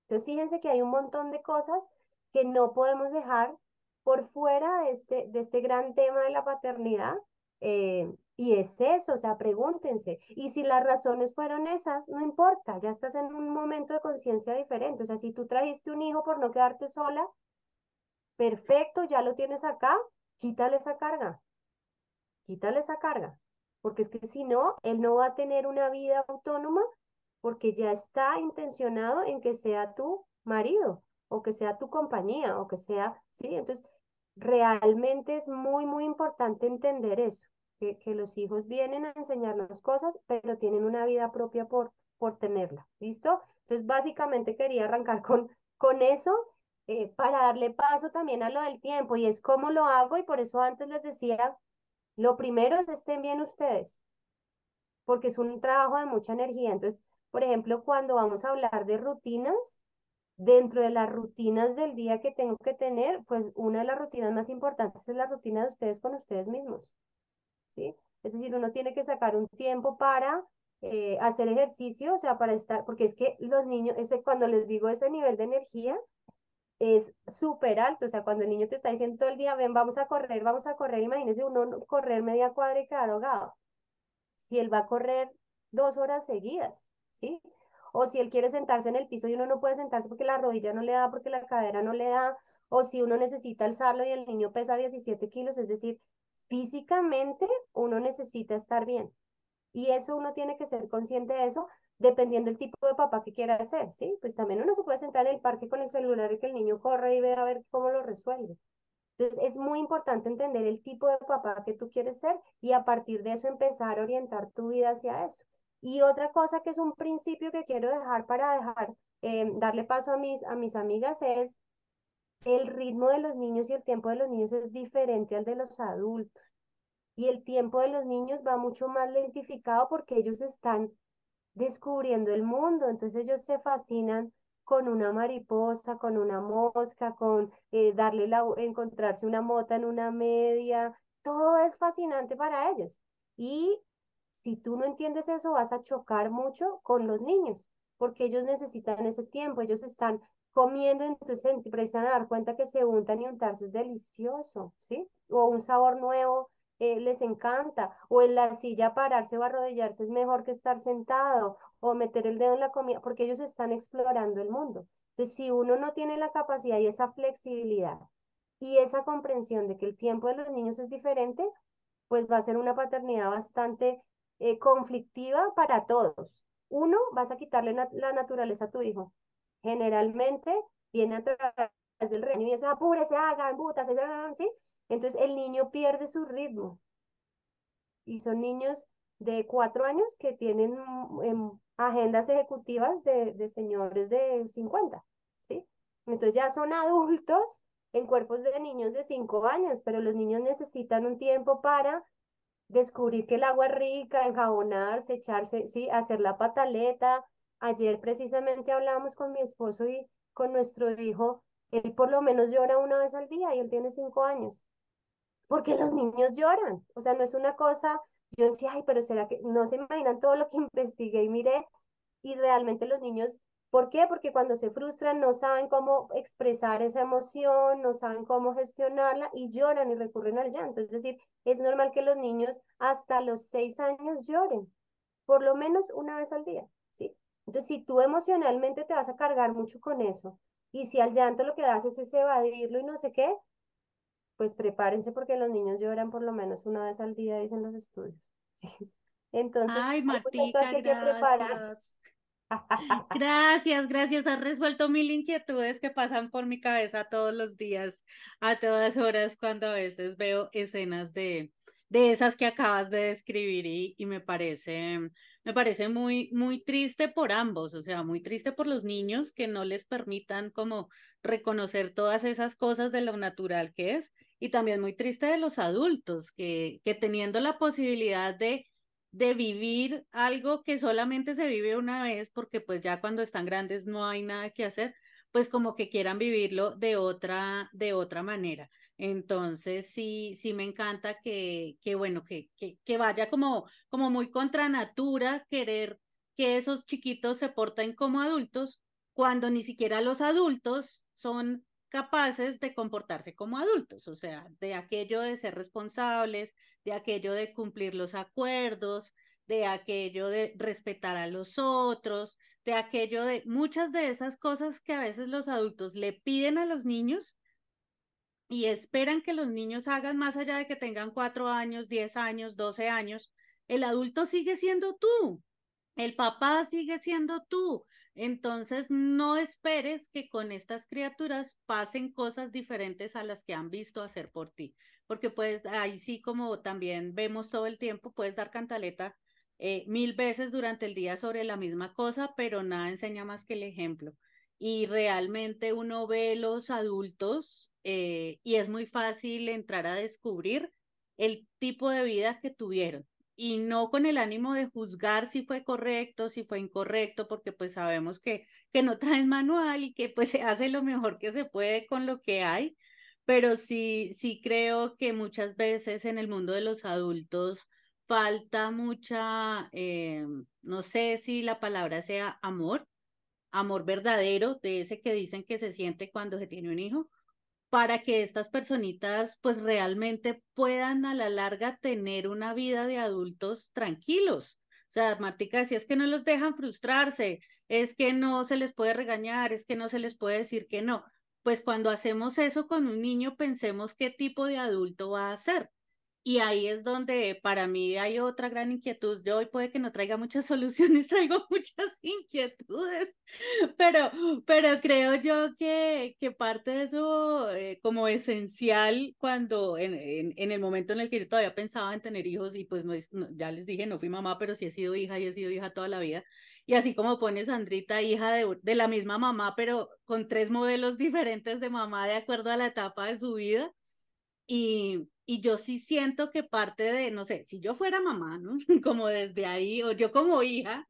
Entonces, fíjense que hay un montón de cosas que no podemos dejar por fuera de este, de este gran tema de la paternidad. Eh, y es eso, o sea, pregúntense. Y si las razones fueron esas, no importa, ya estás en un momento de conciencia diferente. O sea, si tú trajiste un hijo por no quedarte sola, perfecto, ya lo tienes acá, quítale esa carga. Quítale esa carga. Porque es que si no, él no va a tener una vida autónoma porque ya está intencionado en que sea tu marido o que sea tu compañía o que sea, sí, entonces realmente es muy, muy importante entender eso que, los hijos vienen a enseñarnos cosas, pero tienen una vida propia por, por tenerla. ¿Listo? Entonces, básicamente quería arrancar con, con eso eh, para darle paso también a lo del tiempo y es cómo lo hago y por eso antes les decía, lo primero es estén bien ustedes, porque es un trabajo de mucha energía. Entonces, por ejemplo, cuando vamos a hablar de rutinas, dentro de las rutinas del día que tengo que tener, pues una de las rutinas más importantes es la rutina de ustedes con ustedes mismos. ¿sí? Es decir, uno tiene que sacar un tiempo para eh, hacer ejercicio, o sea, para estar, porque es que los niños, ese, cuando les digo ese nivel de energía, es súper alto, o sea, cuando el niño te está diciendo todo el día, ven, vamos a correr, vamos a correr, imagínese uno correr media cuadra y quedar ahogado. Si él va a correr dos horas seguidas, ¿sí? O si él quiere sentarse en el piso y uno no puede sentarse porque la rodilla no le da, porque la cadera no le da, o si uno necesita alzarlo y el niño pesa 17 kilos, es decir, físicamente uno necesita estar bien. Y eso uno tiene que ser consciente de eso, dependiendo del tipo de papá que quiera ser, ¿sí? Pues también uno se puede sentar en el parque con el celular y que el niño corre y ve a ver cómo lo resuelve. Entonces, es muy importante entender el tipo de papá que tú quieres ser y a partir de eso empezar a orientar tu vida hacia eso. Y otra cosa que es un principio que quiero dejar para dejar, eh, darle paso a mis, a mis amigas es el ritmo de los niños y el tiempo de los niños es diferente al de los adultos. Y el tiempo de los niños va mucho más lentificado porque ellos están descubriendo el mundo. Entonces ellos se fascinan con una mariposa, con una mosca, con eh, darle la, encontrarse una mota en una media. Todo es fascinante para ellos. Y si tú no entiendes eso, vas a chocar mucho con los niños, porque ellos necesitan ese tiempo, ellos están comiendo, entonces empiezan a dar cuenta que se untan y untarse es delicioso, ¿sí? O un sabor nuevo eh, les encanta, o en la silla pararse o arrodillarse es mejor que estar sentado, o meter el dedo en la comida, porque ellos están explorando el mundo. Entonces, si uno no tiene la capacidad y esa flexibilidad y esa comprensión de que el tiempo de los niños es diferente, pues va a ser una paternidad bastante eh, conflictiva para todos. Uno, vas a quitarle la naturaleza a tu hijo generalmente viene a través del reino y eso apúrese, haga, embútase, ¿sí? Entonces el niño pierde su ritmo. Y son niños de cuatro años que tienen em, agendas ejecutivas de, de señores de 50, ¿sí? Entonces ya son adultos en cuerpos de niños de cinco años, pero los niños necesitan un tiempo para descubrir que el agua es rica, enjabonarse, echarse, sí, hacer la pataleta, Ayer precisamente hablábamos con mi esposo y con nuestro hijo, él por lo menos llora una vez al día y él tiene cinco años. Porque los niños lloran, o sea, no es una cosa, yo decía, ay, pero será que no se imaginan todo lo que *laughs* investigué y miré, y realmente los niños ¿Por qué? Porque cuando se frustran no saben cómo expresar esa emoción, no saben cómo gestionarla y lloran y recurren al llanto. Es decir, es normal que los niños hasta los seis años lloren, por lo menos una vez al día, ¿sí? Entonces, si tú emocionalmente te vas a cargar mucho con eso y si al llanto lo que haces es evadirlo y no sé qué, pues prepárense porque los niños lloran por lo menos una vez al día, dicen los estudios. *laughs* ¿sí? Entonces, Ay, hay muchas Martica, cosas que hay que preparar. Gracias. Gracias. Has resuelto mil inquietudes que pasan por mi cabeza todos los días, a todas horas, cuando a veces veo escenas de, de esas que acabas de describir y, y me parece, me parece muy, muy triste por ambos, o sea, muy triste por los niños que no les permitan como reconocer todas esas cosas de lo natural que es y también muy triste de los adultos que, que teniendo la posibilidad de de vivir algo que solamente se vive una vez, porque pues ya cuando están grandes no hay nada que hacer, pues como que quieran vivirlo de otra, de otra manera. Entonces sí, sí me encanta que, que bueno, que, que, que vaya como, como muy contra natura querer que esos chiquitos se porten como adultos, cuando ni siquiera los adultos son capaces de comportarse como adultos, o sea, de aquello de ser responsables, de aquello de cumplir los acuerdos, de aquello de respetar a los otros, de aquello de muchas de esas cosas que a veces los adultos le piden a los niños y esperan que los niños hagan más allá de que tengan cuatro años, diez años, doce años. El adulto sigue siendo tú, el papá sigue siendo tú, entonces, no esperes que con estas criaturas pasen cosas diferentes a las que han visto hacer por ti, porque pues ahí sí como también vemos todo el tiempo, puedes dar cantaleta eh, mil veces durante el día sobre la misma cosa, pero nada enseña más que el ejemplo. Y realmente uno ve los adultos eh, y es muy fácil entrar a descubrir el tipo de vida que tuvieron y no con el ánimo de juzgar si fue correcto, si fue incorrecto, porque pues sabemos que, que no traen manual y que pues se hace lo mejor que se puede con lo que hay, pero sí, sí creo que muchas veces en el mundo de los adultos falta mucha, eh, no sé si la palabra sea amor, amor verdadero, de ese que dicen que se siente cuando se tiene un hijo, para que estas personitas pues realmente puedan a la larga tener una vida de adultos tranquilos. O sea, Martica si es que no los dejan frustrarse, es que no se les puede regañar, es que no se les puede decir que no. Pues cuando hacemos eso con un niño, pensemos qué tipo de adulto va a ser. Y ahí es donde para mí hay otra gran inquietud. Yo hoy puede que no traiga muchas *laughs* soluciones, traigo muchas inquietudes, pero, pero creo yo que, que parte de eso eh, como esencial cuando en, en, en, el momento en el que yo todavía pensaba en tener hijos y pues no, ya les dije, no fui mamá, pero sí he sido hija y he sido hija toda la vida. Y así como pone Sandrita, hija de, de la misma mamá, pero con tres modelos diferentes de mamá de acuerdo a la etapa de su vida. Y, y yo sí siento que parte de, no sé, si yo fuera mamá, ¿no? *laughs* Como desde ahí, o yo como hija,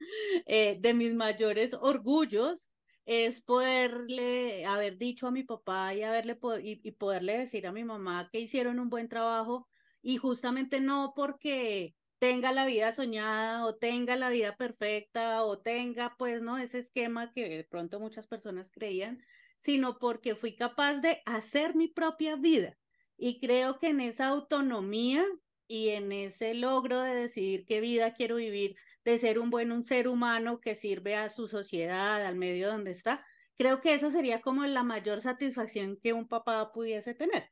eh, de mis mayores orgullos es poderle haber dicho a mi papá y, haberle y, y poderle decir a mi mamá que hicieron un buen trabajo y justamente no porque tenga la vida soñada o tenga la vida perfecta o tenga pues no ese esquema que de pronto muchas personas creían, sino porque fui capaz de hacer mi propia vida y creo que en esa autonomía y en ese logro de decidir qué vida quiero vivir, de ser un buen un ser humano que sirve a su sociedad, al medio donde está, creo que esa sería como la mayor satisfacción que un papá pudiese tener.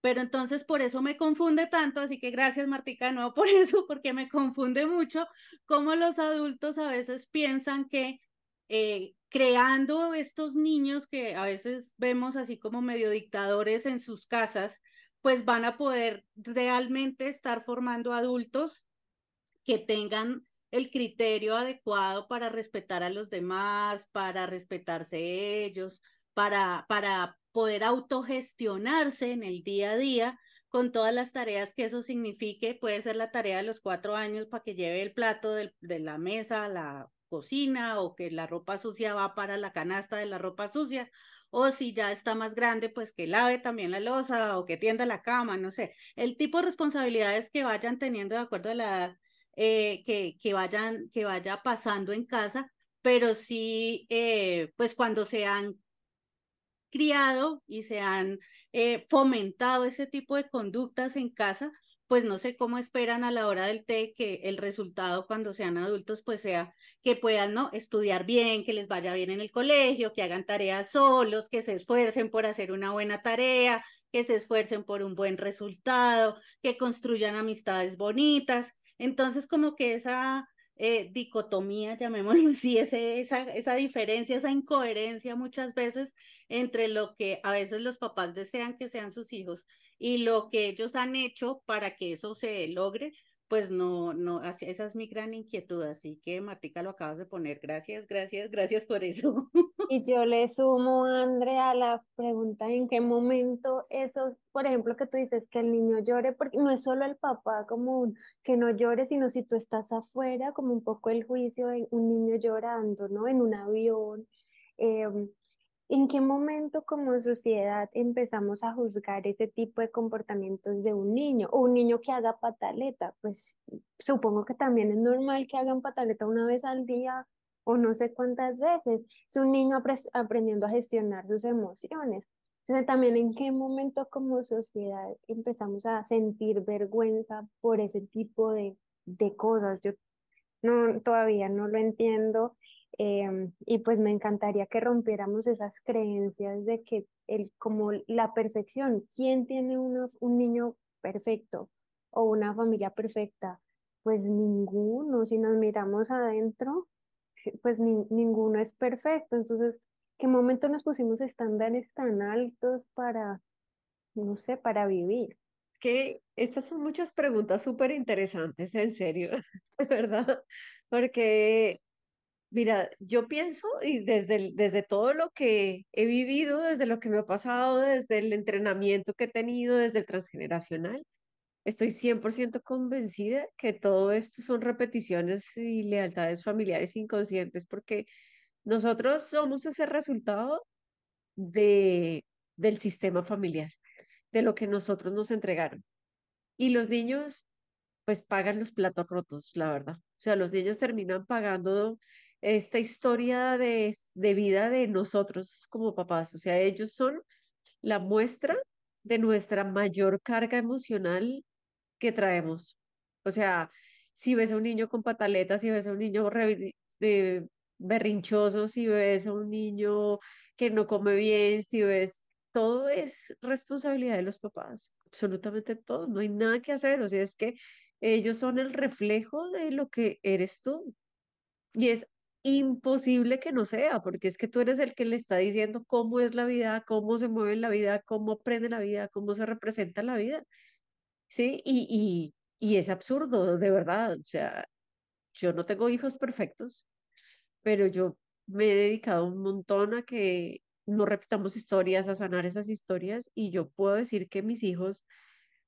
Pero entonces por eso me confunde tanto, así que gracias Martica, no *laughs* por eso, porque me confunde mucho cómo los adultos a veces piensan que eh, creando estos niños que a veces vemos así como medio dictadores en sus casas, pues van a poder realmente estar formando adultos que tengan el criterio adecuado para respetar a los demás, para respetarse ellos, para, para poder autogestionarse en el día a día con todas las tareas que eso signifique. Puede ser la tarea de los cuatro años para que lleve el plato de, de la mesa a la cocina o que la ropa sucia va para la canasta de la ropa sucia o si ya está más grande, pues que lave también la losa o que tienda la cama, no sé, el tipo de responsabilidades que vayan teniendo de acuerdo a la edad eh, que, que, vayan, que vaya pasando en casa, pero sí, eh, pues cuando se han criado y se han eh, fomentado ese tipo de conductas en casa, pues no sé cómo esperan a la hora del té que el resultado cuando sean adultos pues sea que puedan no estudiar bien, que les vaya bien en el colegio, que hagan tareas solos, que se esfuercen por hacer una buena tarea, que se esfuercen por un buen resultado, que construyan amistades bonitas. Entonces como que esa eh, dicotomía, llamémoslo así, ese, esa, esa diferencia, esa incoherencia muchas veces entre lo que a veces los papás desean que sean sus hijos y lo que ellos han hecho para que eso se logre, pues no, no, esa es mi gran inquietud, así que Martica lo acabas de poner, gracias, gracias, gracias por eso. *laughs* Y yo le sumo, Andrea, a la pregunta en qué momento eso, por ejemplo, que tú dices que el niño llore, porque no es solo el papá como que no llore, sino si tú estás afuera, como un poco el juicio de un niño llorando, ¿no? En un avión. Em, ¿En qué momento como sociedad empezamos a juzgar ese tipo de comportamientos de un niño o un niño que haga pataleta? Pues supongo que también es normal que hagan pataleta una vez al día o no sé cuántas veces. Es un niño aprendiendo a gestionar sus emociones. Entonces también en qué momento como sociedad empezamos a sentir vergüenza por ese tipo de, de cosas. Yo no, todavía no lo entiendo Em, y pues me encantaría que rompiéramos esas creencias de que el, como la perfección, ¿quién tiene unos, un niño perfecto o una familia perfecta? Pues ninguno, si nos miramos adentro, pues ninguno es perfecto. Entonces, ¿qué momento nos pusimos estándares tan altos para, no sé, para vivir? Que estas son muchas preguntas súper interesantes, en serio, *laughs* ¿verdad? Porque Mira, yo pienso y desde, desde todo lo que he vivido, desde lo que me ha pasado, desde el entrenamiento que he tenido, desde el transgeneracional, estoy 100% convencida que todo esto son repeticiones y lealtades familiares inconscientes porque nosotros somos ese resultado de, del sistema familiar, de lo que nosotros nos entregaron. Y los niños pues pagan los platos rotos, la verdad. O sea, los niños terminan pagando esta historia de, de vida de nosotros como papás. O sea, ellos son la muestra de nuestra mayor carga emocional que traemos. O sea, si ves a un niño con pataletas, si ves a un niño de berrinchoso, si ves a un niño que no come bien, si ves, todo es responsabilidad de los papás, absolutamente todo, no hay nada que hacer, o sea, es que ellos son el reflejo de lo que eres tú. Y es imposible que no sea, porque es que tú eres el que le está diciendo cómo es la vida, cómo se mueve la vida, cómo aprende la vida, cómo se representa la vida. Sí, y, y, y es absurdo, de verdad. O sea, yo no tengo hijos perfectos, pero yo me he dedicado un montón a que no repitamos historias, a sanar esas historias, y yo puedo decir que mis hijos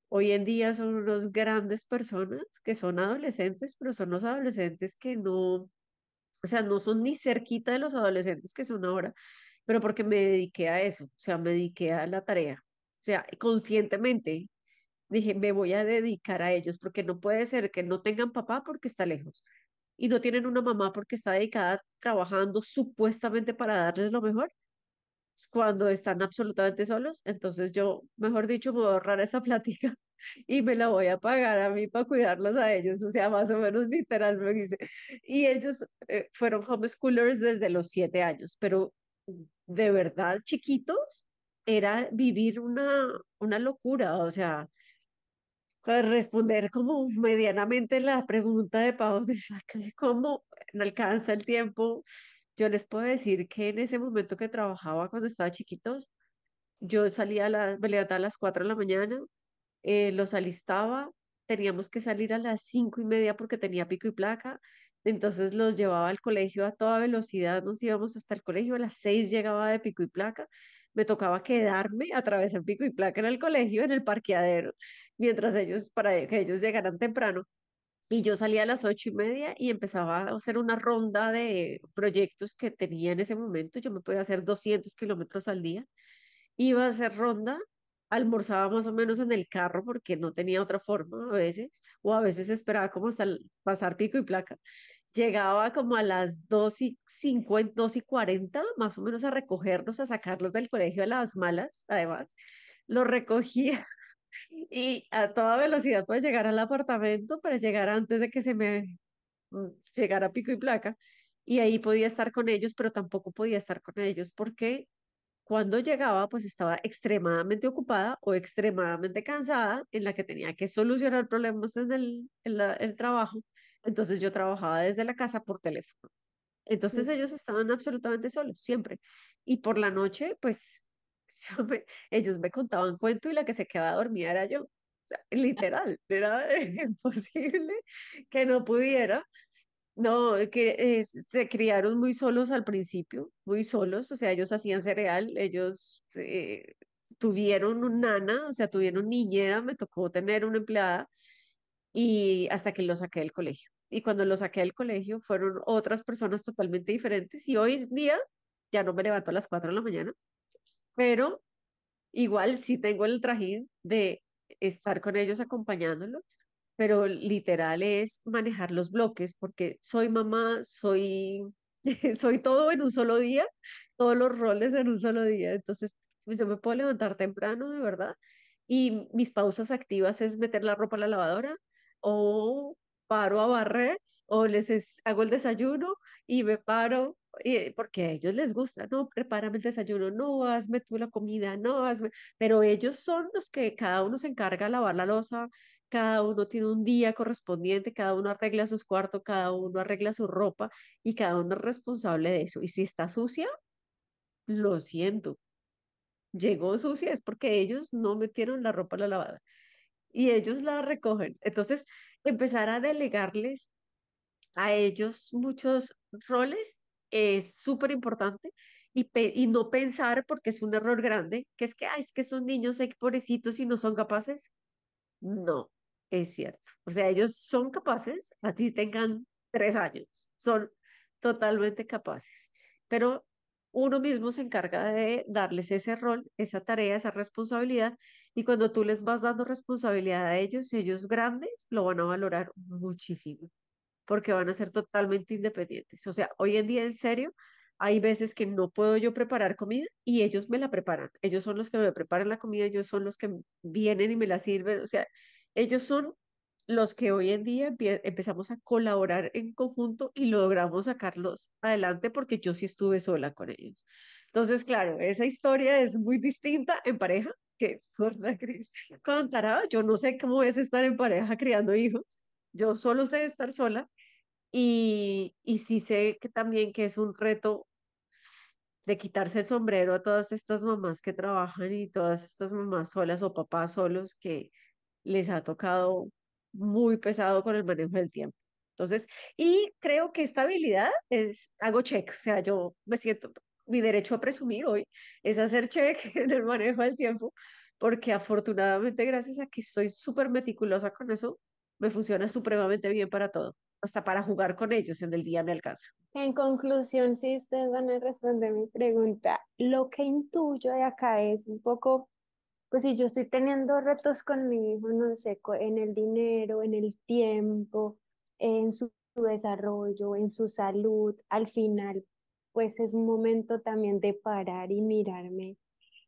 hoy en día son unos grandes personas que son adolescentes, pero son los adolescentes que no, o sea, no son ni cerquita de los adolescentes que son ahora, pero porque me dediqué a eso, o sea, me dediqué a la tarea. O sea, conscientemente dije, me voy a dedicar a ellos, porque no puede ser que no tengan papá porque está lejos y no tienen una mamá porque está dedicada trabajando supuestamente para darles lo mejor cuando están absolutamente solos. Entonces yo, mejor dicho, me voy a ahorrar esa *laughs* plática y me la voy a pagar a mí para cuidarlos a ellos, o sea, más o menos literal me dice. Y ellos eh, fueron homeschoolers desde los siete años, pero de verdad chiquitos era vivir una, una locura, o sea, responder como medianamente la pregunta de Pau de cómo no alcanza el tiempo. Yo les puedo decir que en ese momento que trabajaba cuando estaba chiquitos, yo salía a la, me levantaba a las 4 de la mañana, eh, los alistaba, teníamos que salir a las cinco y media porque tenía pico y placa, entonces los llevaba al colegio a toda velocidad, nos íbamos hasta el colegio, a las seis llegaba de pico y placa, me tocaba quedarme a través del pico y placa en el colegio, en el parqueadero, mientras ellos, para que ellos llegaran temprano. Y yo salía a las ocho y media y empezaba a hacer una ronda de proyectos que tenía en ese momento. Yo me podía hacer 200 kilómetros al día. Iba a hacer ronda almorzaba más o menos en el carro porque no tenía otra forma a veces, o a veces esperaba como hasta pasar pico y placa. llegaba como a las 2 y 50, 2 y 40, más o menos a recogerlos, a sacarlos del colegio a las malas, además. Los recogía *laughs* y a toda velocidad para llegar al apartamento, para llegar antes de que se me mm, llegara pico y placa. Y ahí podía estar con ellos, pero tampoco podía estar con ellos porque cuando llegaba, pues estaba extremadamente ocupada o extremadamente cansada en la que tenía que solucionar problemas en el, en la- el trabajo. Entonces yo trabajaba desde la casa por teléfono. Entonces ellos estaban absolutamente solos, siempre. Y por la noche, pues *laughs* yo me- ellos me contaban cuento y la que se quedaba dormida era yo. O sea, literal, era *laughs* imposible que no pudiera. No, que eh, se criaron muy solos al principio, muy solos, o sea, ellos hacían cereal, ellos eh, tuvieron un nana, o sea, tuvieron niñera, me tocó tener una empleada y hasta que lo saqué del colegio. Y cuando lo saqué del colegio fueron otras personas totalmente diferentes y hoy día ya no me levanto a las 4 de la mañana, pero igual sí tengo el trajín de estar con ellos acompañándolos, pero literal es manejar los bloques porque soy mamá, soy, *laughs* soy todo en un solo día, todos los roles en un solo día, entonces yo me puedo levantar temprano, de verdad, y mis pausas activas es meter la ropa a la lavadora o paro a barrer o les es- hago el desayuno y me paro porque a ellos les gusta, no, prepárame el desayuno, no, hazme tú la comida, no, hazme, pero ellos son los que cada uno se encarga de lavar la loza, cada uno tiene un día correspondiente, cada uno arregla sus cuartos, cada uno arregla su ropa y cada uno es responsable de eso. Y si está sucia, lo siento, llegó sucia es porque ellos no metieron la ropa a la lavada y ellos la recogen. Entonces, empezar a delegarles a ellos muchos roles es súper importante y, y no pensar, porque es un error grande, que es que, ay, es que son niños, ay, pobrecitos y no son capaces. No, es cierto. O sea, ellos son capaces, a ti tengan tres años, son totalmente capaces, pero uno mismo se encarga de darles ese rol, esa tarea, esa responsabilidad, y cuando tú les vas dando responsabilidad a ellos, ellos grandes lo van a valorar muchísimo porque van a ser totalmente independientes. O sea, hoy en día, en serio, hay veces que no puedo yo preparar comida y ellos me la preparan. Ellos son los que me preparan la comida, ellos son los que vienen y me la sirven. O sea, ellos son los que hoy en día empezamos a colaborar en conjunto y logramos sacarlos adelante porque yo sí estuve sola con ellos. Entonces, claro, esa historia es muy distinta en pareja que, *laughs* ¿verdad, Cris? Contará, yo no sé cómo es estar en pareja criando hijos. Yo solo sé estar sola y, y sí sé que también que es un reto de quitarse el sombrero a todas estas mamás que trabajan y todas estas mamás solas o papás solos que les ha tocado muy pesado con el manejo del tiempo. Entonces, y creo que esta habilidad es, hago check, o sea, yo me siento, mi derecho a presumir hoy es hacer check *laughs* en el manejo del tiempo, porque afortunadamente gracias a que soy súper meticulosa con eso, me funciona supremamente bien para todo hasta para jugar con ellos en el día me alcanza. En conclusión, si ustedes van a responder mi pregunta, lo que intuyo acá es un poco, pues si yo estoy teniendo retos con mi hijo, no sé, en el dinero, en el tiempo, en su, su desarrollo, en su salud, al final, pues es un momento también de parar y mirarme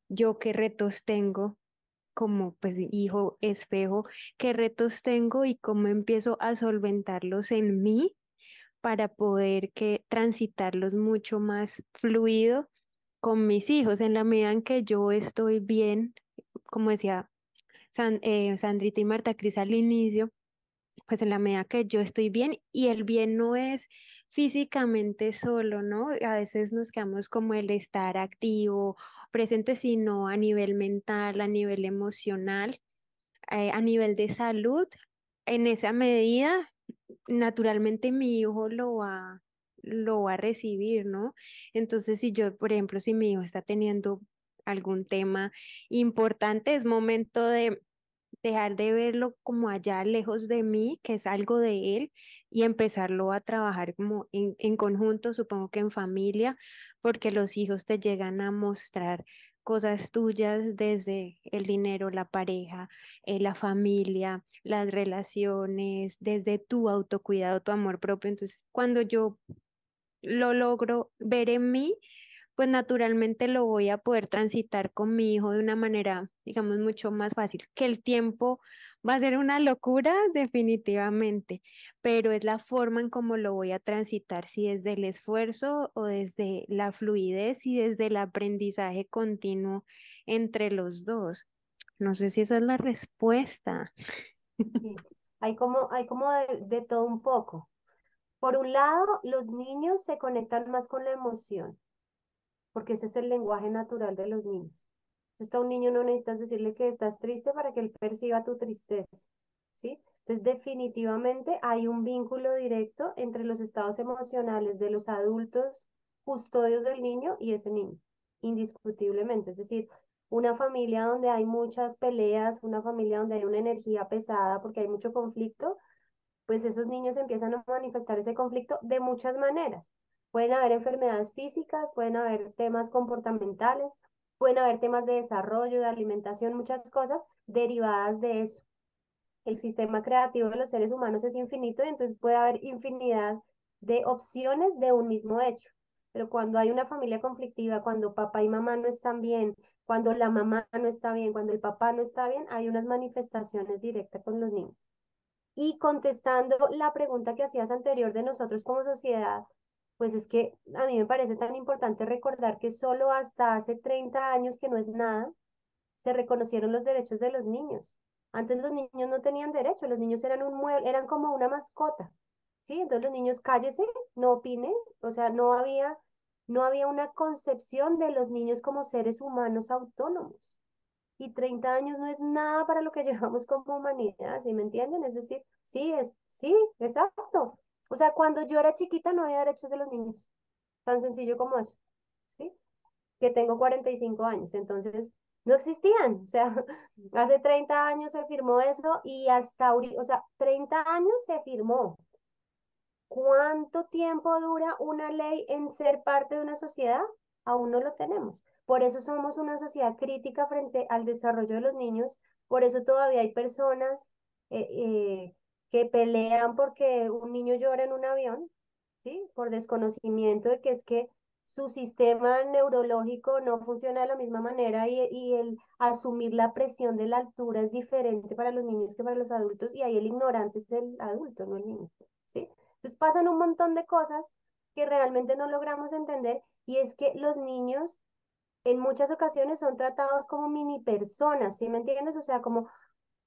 yo qué retos tengo como pues hijo espejo, qué retos tengo y cómo empiezo a solventarlos en mí para poder que transitarlos mucho más fluido con mis hijos. En la medida en que yo estoy bien, como decía San- eh, Sandrita y Marta Cris al inicio, pues en la medida que yo estoy bien y el bien no es físicamente solo, ¿no? A veces nos quedamos como el estar activo, presente, sino a nivel mental, a nivel emocional, eh, a nivel de salud. En esa medida, naturalmente mi hijo lo va, lo va a recibir, ¿no? Entonces, si yo, por ejemplo, si mi hijo está teniendo algún tema importante, es momento de dejar de verlo como allá lejos de mí, que es algo de él, y empezarlo a trabajar como en, conjunto, supongo que en familia, porque los hijos te llegan a mostrar cosas tuyas desde el dinero, la pareja, eh, la familia, las relaciones, desde tu autocuidado, tu amor propio. Entonces, cuando yo lo logro ver en mí, pues naturalmente lo voy a poder transitar con mi hijo de una manera, digamos, mucho más fácil. Que el tiempo va a ser una locura, *laughs* definitivamente, pero es la forma en cómo lo voy a transitar, si desde el esfuerzo o desde la fluidez y desde el aprendizaje continuo entre los dos. No sé si esa es la respuesta. Hay como, hay como de todo un poco. Por un lado, los niños se conectan más con la emoción porque ese es el lenguaje natural de los niños. Entonces, a un niño no necesitas decirle que estás triste para que él perciba tu tristeza, ¿sí? Entonces, definitivamente hay un vínculo directo entre los estados emocionales de los adultos custodios del niño y ese niño, indiscutiblemente. Es decir, una familia donde hay muchas peleas, una familia donde hay una energía pesada porque hay mucho conflicto, pues esos niños empiezan a manifestar ese conflicto de muchas maneras. Pueden haber enfermedades físicas, pueden haber temas comportamentales, pueden haber temas de desarrollo, de alimentación, muchas cosas derivadas de eso. El sistema creativo de los seres humanos es infinito y entonces puede haber infinidad de opciones de un mismo hecho. Pero cuando hay una familia conflictiva, cuando papá y mamá no están bien, cuando la mamá no está bien, cuando el papá no está bien, hay unas manifestaciones directas con los niños. Y contestando la pregunta que hacías anterior de nosotros como sociedad, pues es que a mí me parece tan importante recordar que solo hasta hace 30 años, que no es nada, se reconocieron los derechos de los niños. Antes los niños no tenían derecho, los niños eran un mueble, eran como una mascota, ¿sí? Entonces los niños cállese, no opine, o sea, no había, no había una concepción de los niños como seres humanos autónomos. Y 30 años no es nada para lo que *laughs* llevamos como humanidad, ¿sí me entienden? Es decir, sí, es, sí, exacto. O sea, cuando yo era chiquita no había derechos de los niños. Tan sencillo como eso. ¿Sí? Que tengo 45 años. Entonces, no existían. O sea, *laughs* hace 30 años se firmó eso y hasta, o sea, 30 años se firmó. ¿Cuánto tiempo dura una ley en ser parte de una sociedad? Aún no lo tenemos. Por eso somos una sociedad crítica frente al desarrollo de los niños. Por eso todavía hay personas eh, eh, que pelean porque un niño llora en un avión, ¿sí? Por desconocimiento de que es que su sistema neurológico no funciona de la misma manera y, el asumir la presión de la altura es diferente para los niños que para los adultos y ahí el ignorante es el adulto, no el niño, ¿sí? Entonces pasan un montón de cosas que realmente no logramos entender y es que los niños en muchas ocasiones son tratados como mini personas, ¿sí me entiendes? O sea, como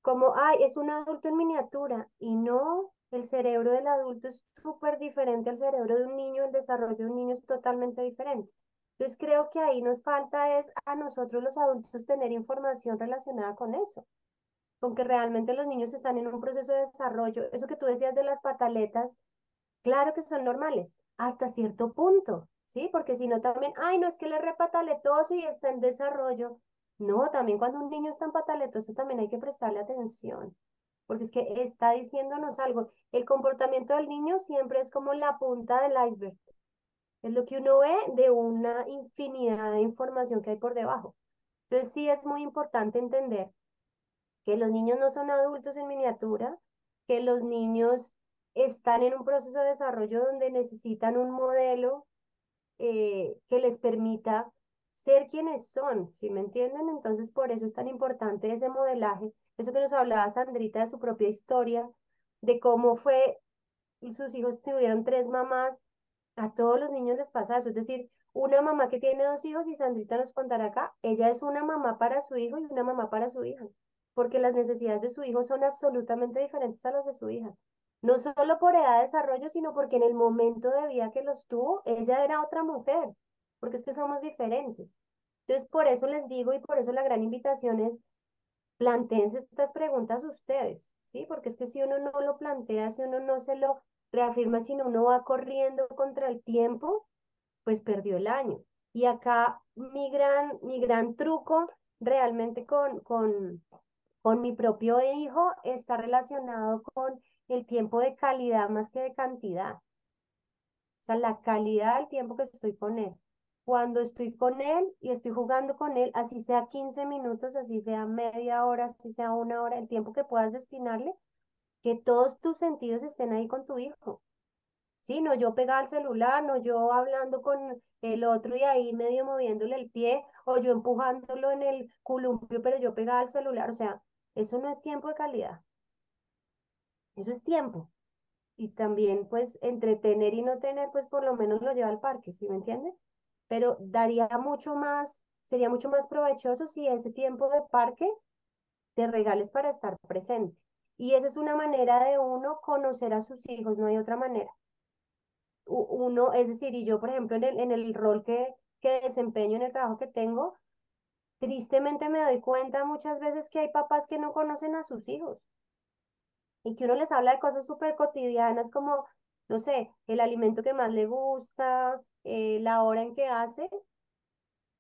como, ay, es un adulto en miniatura. Y no, el cerebro del adulto es súper diferente al cerebro de un niño, el desarrollo de un niño es totalmente diferente. Entonces creo que ahí nos falta es a nosotros los adultos tener información relacionada con eso, con que realmente los niños están en un proceso de desarrollo. Eso que tú decías de las pataletas, claro que son normales, hasta cierto punto, ¿sí? Porque si no también, ay, no es que le repataletoso y está en desarrollo. No, también cuando un niño está en pataletoso también hay que prestarle atención, porque es que está diciéndonos algo. El comportamiento del niño siempre es como la punta del iceberg. Es lo que uno ve de una infinidad de información que hay por debajo. Entonces sí es muy importante entender que los niños no son adultos en miniatura, que los niños están en un proceso de desarrollo donde necesitan un modelo eh, que les permita ser quienes son, ¿sí me entienden? Entonces, por eso es tan importante ese modelaje, eso que nos hablaba Sandrita de su propia historia, de cómo fue, sus hijos tuvieron tres mamás, a todos los niños les pasa eso, es decir, una mamá que tiene dos hijos y Sandrita nos contará acá, ella es una mamá para su hijo y una mamá para su hija, porque las necesidades de su hijo son absolutamente diferentes a las de su hija. No solo por edad de desarrollo, sino porque en el momento de vida que los tuvo, ella era otra mujer porque es que somos diferentes. Entonces, por eso les digo y por eso la gran invitación es, planteense estas preguntas ustedes, ¿sí? Porque es que si uno no lo plantea, si uno no se lo reafirma, si uno va corriendo contra el tiempo, pues perdió el año. Y acá mi gran, mi gran truco realmente con, con, con mi propio hijo está relacionado con el tiempo de calidad más que de cantidad. O sea, la calidad del tiempo que estoy con él. Cuando estoy con él y estoy jugando con él, así sea 15 minutos, así sea media hora, así sea una hora, el tiempo que puedas destinarle, que todos tus sentidos estén ahí con tu hijo. Sí, no yo pegada al celular, no yo hablando con el otro y ahí medio moviéndole el pie, o yo empujándolo en el columpio, pero yo pegada al celular, o sea, eso no es tiempo de calidad. Eso es tiempo. Y también, pues, entretener y no tener, pues, por lo menos lo lleva al parque, ¿sí me entiende? Pero daría mucho más, sería mucho más provechoso si ese tiempo de parque te regales para estar presente. Y esa es una manera de uno conocer a sus hijos, no hay otra manera. Uno, es decir, y yo, por ejemplo, en el, en el rol que, que desempeño, en el trabajo que tengo, tristemente me doy cuenta muchas veces que hay papás que no conocen a sus hijos y que uno les habla de cosas súper cotidianas como, no sé, el alimento que más le gusta, eh, la hora en que hace,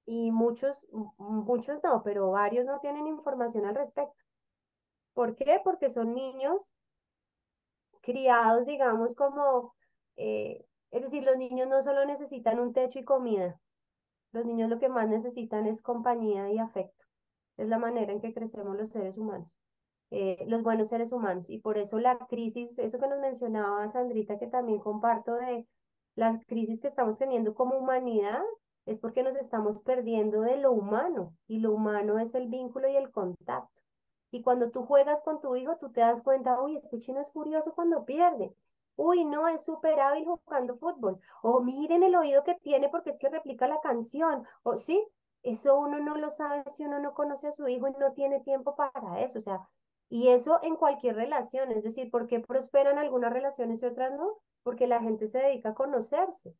y muchos, muchos no, pero varios no tienen información al respecto. ¿Por qué? Porque son niños criados, digamos, como, eh, es decir, los niños no solo necesitan un techo y comida, los niños lo que más necesitan es compañía y afecto. Es la manera en que crecemos los seres humanos. Eh, los buenos seres humanos. Y por eso la crisis, eso que nos mencionaba Sandrita, que también comparto de las crisis que estamos teniendo como humanidad, es porque nos estamos perdiendo de lo humano. Y lo humano es el vínculo y el contacto. Y cuando tú juegas con tu hijo, tú te das cuenta, uy, este chino es furioso cuando pierde. Uy, no, es súper hábil jugando fútbol. O miren el oído que tiene porque es que replica la canción. O sí, eso uno no lo sabe si uno no conoce a su hijo y no tiene tiempo para eso. O sea, y eso en cualquier relación, es decir, ¿por qué prosperan algunas relaciones y otras no? Porque la gente se dedica a conocerse,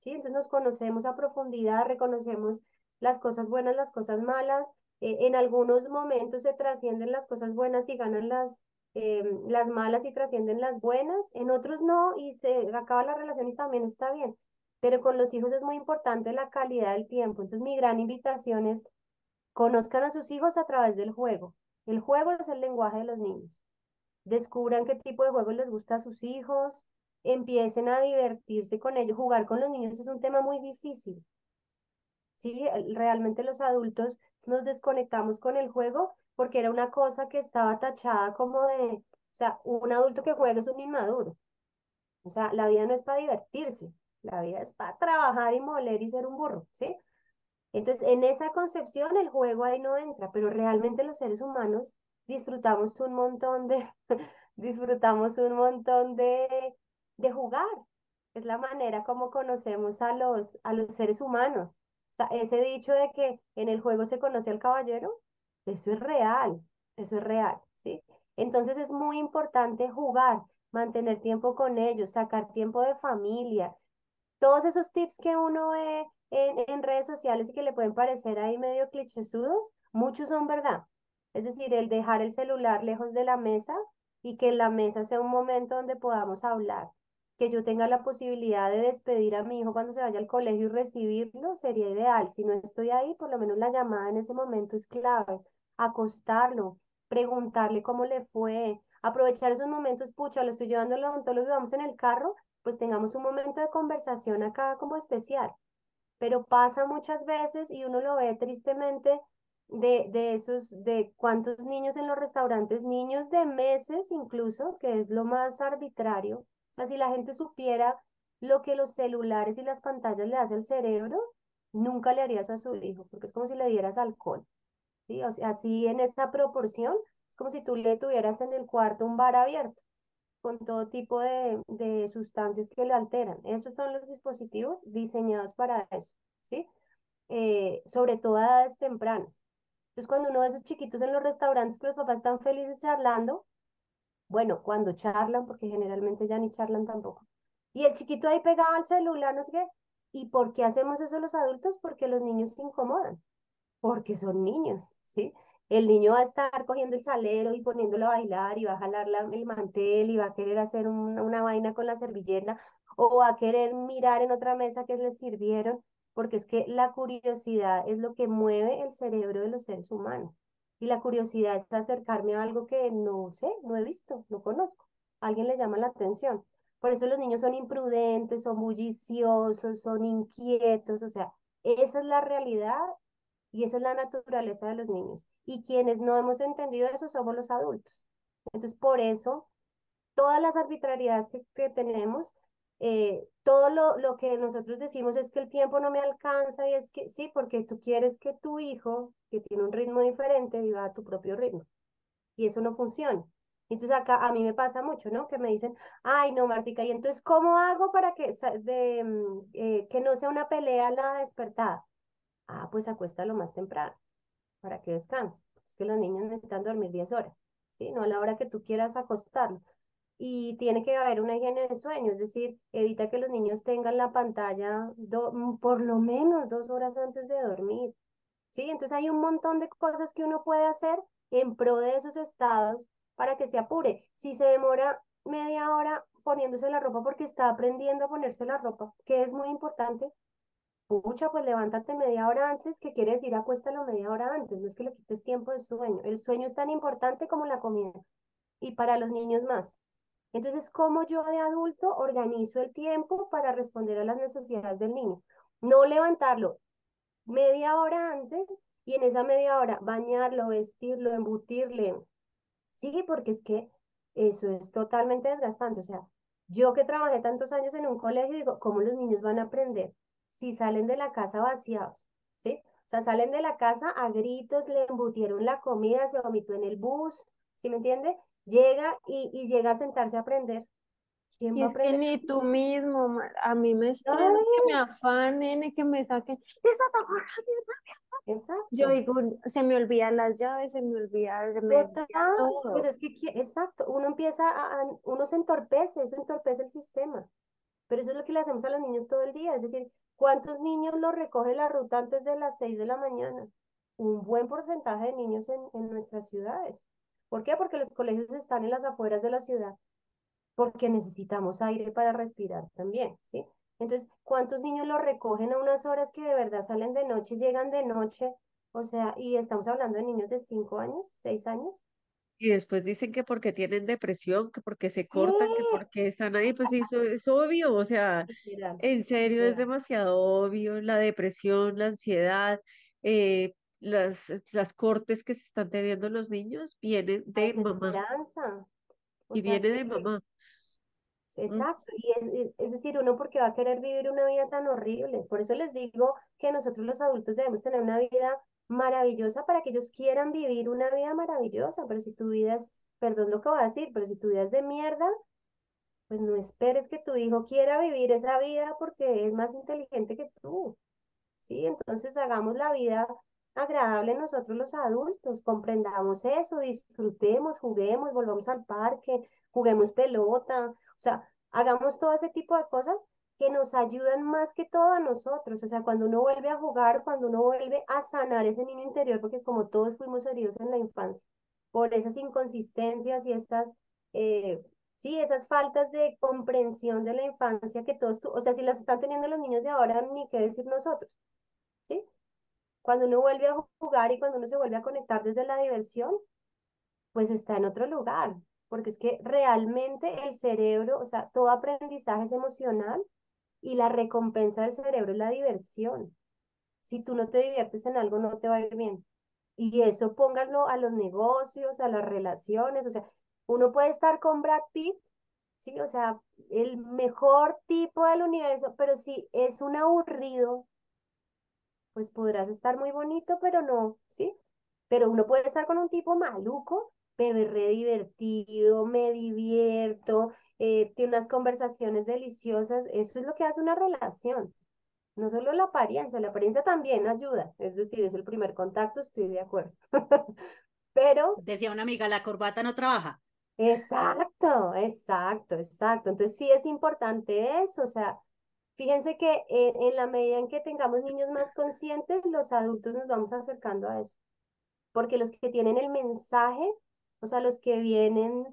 ¿sí? Entonces nos conocemos a profundidad, reconocemos las cosas buenas, las cosas malas, eh, en algunos momentos se trascienden las cosas buenas y ganan las, eh, las malas y trascienden las buenas, en otros no, y se acaba la relación y también está bien. Pero con los hijos es muy importante la calidad del tiempo. Entonces mi gran invitación es conozcan a sus hijos a través del juego. El juego es el lenguaje de los niños. Descubran qué tipo de juegos les gusta a sus hijos, empiecen a divertirse con ellos. Jugar con los niños es un tema muy difícil. Sí, realmente los adultos nos desconectamos con el juego porque era una cosa que estaba tachada como de, o sea, un adulto que juega es un inmaduro. O sea, la vida no es para divertirse, la vida es para trabajar y moler y ser un burro, ¿sí? Entonces, en esa concepción el juego ahí no entra, pero realmente los seres humanos disfrutamos un montón de, *laughs* disfrutamos un montón de, de jugar. Es la manera como conocemos a los, a los seres humanos. O sea, ese dicho de que en el juego se conoce al caballero, eso es real, eso es real, ¿sí? Entonces es muy importante jugar, mantener tiempo con ellos, sacar tiempo de familia. Todos esos tips que uno ve en, redes sociales y que le pueden parecer ahí medio clichésudos, muchos son verdad. Es decir, el dejar el celular lejos de la mesa y que la mesa sea un momento donde podamos hablar, que yo tenga la posibilidad de despedir a mi hijo cuando se vaya al colegio y recibirlo, sería ideal. Si no estoy ahí, por lo menos la llamada en ese momento es clave. Acostarlo, preguntarle cómo le fue, aprovechar esos momentos, pucha, lo estoy llevando al odontólogo y vamos en el carro, pues tengamos un momento de conversación acá como especial pero pasa muchas veces y uno lo ve tristemente de, de esos, de cuántos niños en los restaurantes, niños de meses incluso, que es lo más arbitrario. O sea, si la gente supiera lo que los celulares y las pantallas le hacen al cerebro, nunca le harías a su hijo, porque es como si le dieras alcohol. ¿sí? O sea, así en esta proporción, es como si tú le tuvieras en el cuarto un bar abierto con todo tipo de, de sustancias que le alteran. Esos son los dispositivos diseñados para eso, ¿sí? Eh, sobre todo a edades tempranas. Entonces, cuando uno ve a esos chiquitos en los restaurantes que los papás están felices charlando, bueno, cuando charlan, porque generalmente ya ni charlan tampoco, y el chiquito ahí pegado al celular, no sé qué, ¿y por qué hacemos eso los adultos? Porque los niños se incomodan, porque son niños, ¿sí? El niño va a estar cogiendo el salero y poniéndolo a bailar y va a jalar el mantel y va a querer hacer una vaina con la servilleta o va a querer mirar en otra mesa que le sirvieron, porque es que la curiosidad es lo que mueve el cerebro de los seres humanos. Y la curiosidad es acercarme a algo que no sé, no he visto, no conozco. alguien le llama la atención. Por eso los niños son imprudentes, son bulliciosos, son inquietos, o sea, esa es la realidad y esa es la naturaleza de los niños. Y quienes no hemos entendido eso somos los adultos. Entonces, por eso, todas las arbitrariedades que, que tenemos, eh, todo lo, lo que nosotros decimos es que el tiempo no me alcanza y es que sí, porque tú quieres que tu hijo, que tiene un ritmo diferente, viva a tu propio ritmo. Y eso no funciona. Entonces acá a mí me pasa mucho, ¿no? Que me dicen, ay, no, Martica, ¿y entonces cómo hago para que, de, mm, eh, que no sea una pelea la despertada? Ah, pues acuéstalo más temprano para que descanse. Es que los niños necesitan dormir 10 horas, ¿sí? No a la hora que tú quieras acostarlo. Y tiene que haber una higiene de sueño, es decir, evita que los niños tengan la pantalla mm, por lo menos dos horas antes de dormir, ¿sí? Entonces hay un montón de cosas que uno puede hacer en pro de esos estados para que se apure. Si se demora media hora poniéndose la ropa porque está aprendiendo a ponerse la ropa, que es muy importante, pucha, pues levántate media hora antes, que quiere decir acuéstalo media hora antes, no es que le quites tiempo de sueño. El sueño es tan importante como la comida y para los niños más. Entonces, ¿cómo yo de adulto organizo el tiempo para responder a las necesidades del niño? No levantarlo media hora antes y en esa media hora bañarlo, vestirlo, embutirle, Sí, porque es que eso es totalmente desgastante. O sea, yo que trabajé tantos años en un colegio, digo, ¿cómo los niños van a aprender si salen de la casa vaciados? ¿Sí? O sea, salen de la casa a gritos, le embutieron la comida, se vomitó en el bus, ¿sí me entiende? Llega y, y llega a sentarse a aprender. ¿Quién va a aprender? ni tú mismo, a mí me estresa que me afanen, que me saquen. Esa *laughs* Exacto. Yo digo, se me olvidan las llaves, se me olvida, se me olvida todo. Pues es que, exacto, uno empieza a, uno se entorpece, eso entorpece el sistema. Pero eso es lo que le hacemos a los niños todo el día. Es decir, ¿cuántos niños lo recoge la ruta antes de las 6 de la mañana? Un buen porcentaje de niños en, nuestras ciudades. ¿Por qué? Porque los colegios están en las afueras de la ciudad. Porque necesitamos aire para respirar también, ¿sí? Entonces, ¿cuántos niños lo recogen a unas horas que de verdad salen de noche, llegan de noche? O sea, y estamos hablando de niños de 5 años, 6 años. Y después dicen que porque tienen depresión, que porque se cortan, que porque están ahí, pues eso es obvio, o sea, en serio es demasiado obvio la depresión, la ansiedad, eh, las, las cortes que se están teniendo los niños vienen de mamá. y viene de mamá. Exacto, y es, es, decir, uno porque va a querer vivir una vida tan horrible. Por eso les digo que nosotros los adultos debemos tener una vida maravillosa para que ellos quieran vivir una vida maravillosa. Pero si tu vida es, perdón lo que voy a decir, pero si tu vida es de mierda, pues no esperes que tu hijo quiera vivir esa vida porque es más inteligente que tú. ¿Sí? Entonces hagamos la vida agradable nosotros los adultos, comprendamos eso, disfrutemos, juguemos, volvamos al parque, juguemos pelota, o sea, hagamos todo ese tipo de cosas que nos ayudan más que todo a nosotros. O sea, cuando uno vuelve a jugar, cuando uno vuelve a sanar ese niño interior, porque como todos fuimos heridos en la infancia, por esas inconsistencias y estas, eh, sí, esas faltas de comprensión de la infancia que todos, o sea, si las están teniendo los niños de ahora, ni qué decir nosotros, ¿sí? Cuando uno vuelve a jugar y cuando uno se vuelve a conectar desde la diversión, pues está en otro lugar, porque es que realmente el cerebro, o sea, todo aprendizaje es emocional y la recompensa del cerebro es la diversión. Si tú no te diviertes en algo, no te va a ir bien. Y eso póngalo a los negocios, a las relaciones, o sea, uno puede estar con Brad Pitt, sí, o sea, el mejor tipo del universo, pero si es un aburrido, pues podrás estar muy bonito, pero no, ¿sí? Pero uno puede estar con un tipo maluco pero es re divertido, me divierto, eh, tiene unas conversaciones deliciosas, eso es lo que hace una relación. No solo la apariencia, la apariencia también ayuda, es decir, es el primer contacto, estoy de acuerdo. *laughs* pero... Decía una amiga, la corbata no trabaja. Exacto, exacto, exacto. Entonces sí es importante eso, o sea, fíjense que en, en la medida en que tengamos niños más conscientes, los adultos nos vamos acercando a eso, porque los que tienen el mensaje o sea, los que vienen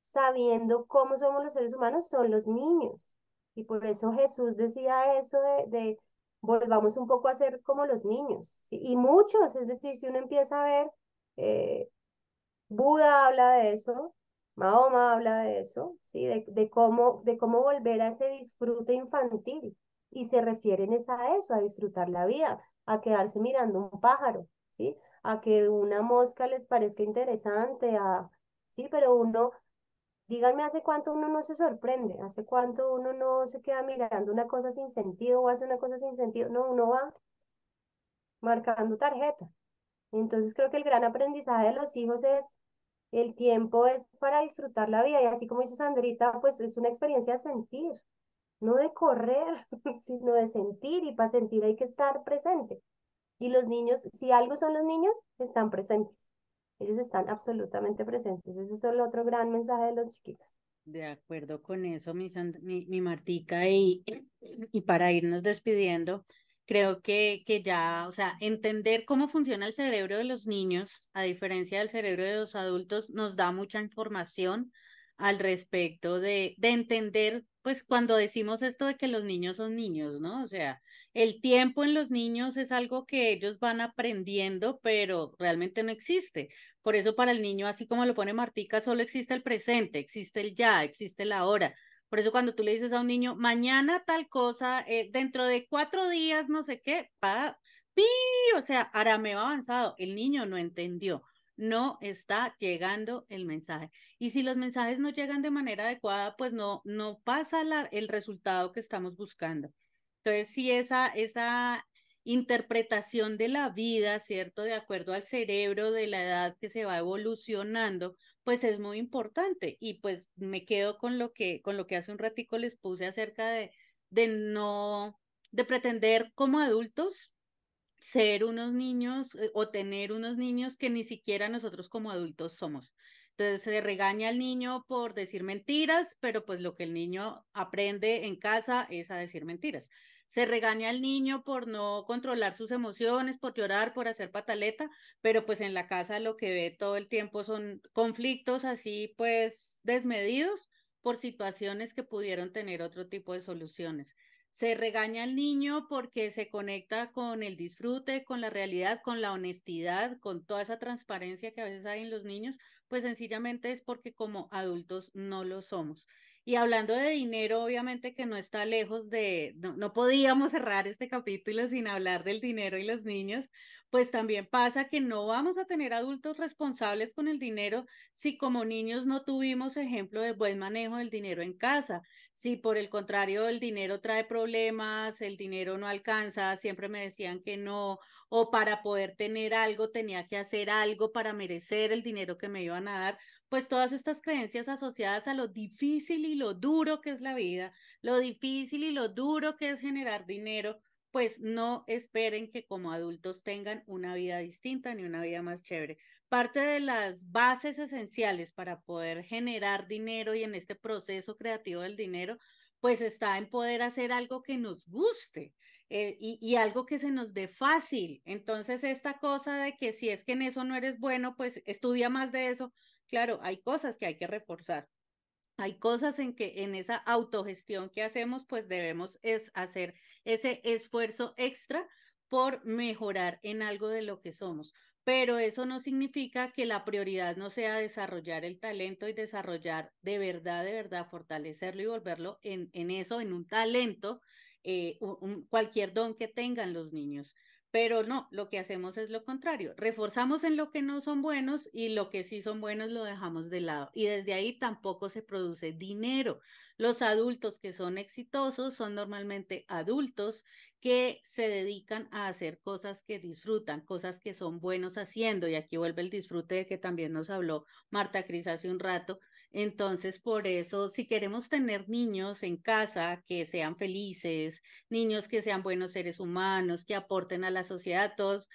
sabiendo cómo somos los seres humanos son los niños. Y por eso Jesús decía eso de, volvamos un poco a ser como los niños. Y muchos, es decir, si uno empieza a ver, eh, Buda habla de eso, Mahoma habla de eso, ¿sí? De, de, cómo, de cómo volver a ese disfrute infantil. y se refieren es a eso, a disfrutar la vida, a quedarse mirando un pájaro, ¿sí? A que una mosca les parezca interesante, a, sí, pero uno, díganme hace cuánto uno no se sorprende, hace cuánto uno no se queda mirando una cosa sin sentido o hace una cosa sin sentido, no, uno va marcando tarjeta. Entonces creo que el gran aprendizaje de los hijos es el tiempo es para disfrutar la vida y así como dice Sandrita, pues es una experiencia de sentir, no de correr, *laughs* sino de sentir y para sentir hay que estar presente. Y los niños, si algo son los niños, están presentes. Ellos están absolutamente presentes. Ese es el otro gran mensaje de los chiquitos. De acuerdo con eso, mi, mi, Martica, y, *clears throat* y para irnos despidiendo, creo que, que ya, o sea, entender cómo funciona el cerebro de los niños, a diferencia del cerebro de los adultos, nos da mucha información al respecto de, de entender, pues cuando decimos esto de que los niños son niños, ¿no? O sea, el tiempo en los niños es algo que ellos van aprendiendo, pero realmente no existe. Por eso para el niño, así como lo pone Martica, solo existe el presente, existe el ya, existe el ahora. Por eso cuando tú le dices a un niño, mañana tal cosa, eh, dentro de cuatro días, no sé qué, pa, pi, o sea, arameo avanzado, el niño no entendió, no está llegando el mensaje. Y si los mensajes no llegan de manera adecuada, pues no, no pasa la, el resultado que estamos buscando. Entonces, si esa, esa interpretación de la vida, ¿cierto? De acuerdo al cerebro de la edad que se va evolucionando, pues es muy importante. Y pues me quedo con lo que, con lo que hace un ratico les puse acerca de, de no, de pretender como adultos ser unos niños eh, o tener unos niños que ni siquiera nosotros como adultos somos. Entonces se regaña al niño por decir mentiras, pero pues lo que el niño aprende en casa es a decir mentiras. Se regaña al niño por no controlar sus emociones, por llorar, por hacer pataleta, pero pues en la casa lo que ve todo el tiempo son conflictos así pues desmedidos por situaciones que pudieron tener otro tipo de soluciones. Se regaña al niño porque se conecta con el disfrute, con la realidad, con la honestidad, con toda esa transparencia que a veces hay en los niños, pues sencillamente es porque como adultos no lo somos. Y hablando de dinero, obviamente que no está lejos de, no, no, podíamos cerrar este capítulo sin hablar del dinero y los niños, pues también pasa que no vamos a tener adultos responsables con el dinero si como niños no tuvimos ejemplo de buen manejo del dinero en casa. Si por el contrario el dinero trae problemas, el dinero no alcanza, siempre me decían que no, o para poder tener algo tenía que hacer algo para merecer el dinero que me iban a dar pues todas estas creencias asociadas a lo difícil y lo duro que es la vida, lo difícil y lo duro que es generar dinero, pues no esperen que como adultos tengan una vida distinta ni una vida más chévere. Parte de las bases esenciales para poder generar dinero y en este proceso creativo del dinero, pues está en poder hacer algo que nos guste. Eh, y, y, algo que se nos dé fácil. Entonces, esta cosa de que si es que en eso no eres bueno, pues estudia más de eso, Claro, hay cosas que hay que reforzar. Hay cosas en que en esa autogestión que hacemos, pues debemos es hacer ese esfuerzo extra por mejorar en algo de lo que somos. Pero eso no significa que la prioridad no sea desarrollar el talento y desarrollar de verdad, de verdad, fortalecerlo y volverlo en, en eso, en un talento, eh, cualquier don que tengan los niños. Pero no, lo que hacemos es lo contrario. Reforzamos en lo que no son buenos y lo que sí son buenos lo dejamos de lado. Y desde ahí tampoco se produce dinero. Los adultos que son exitosos son normalmente adultos que se dedican a hacer cosas que disfrutan, cosas que son buenos haciendo. Y aquí vuelve el disfrute de que también nos habló Marta Cris hace un rato, entonces, por eso, si queremos tener niños en casa que sean felices, niños que sean buenos seres humanos, que aporten a la sociedad, todos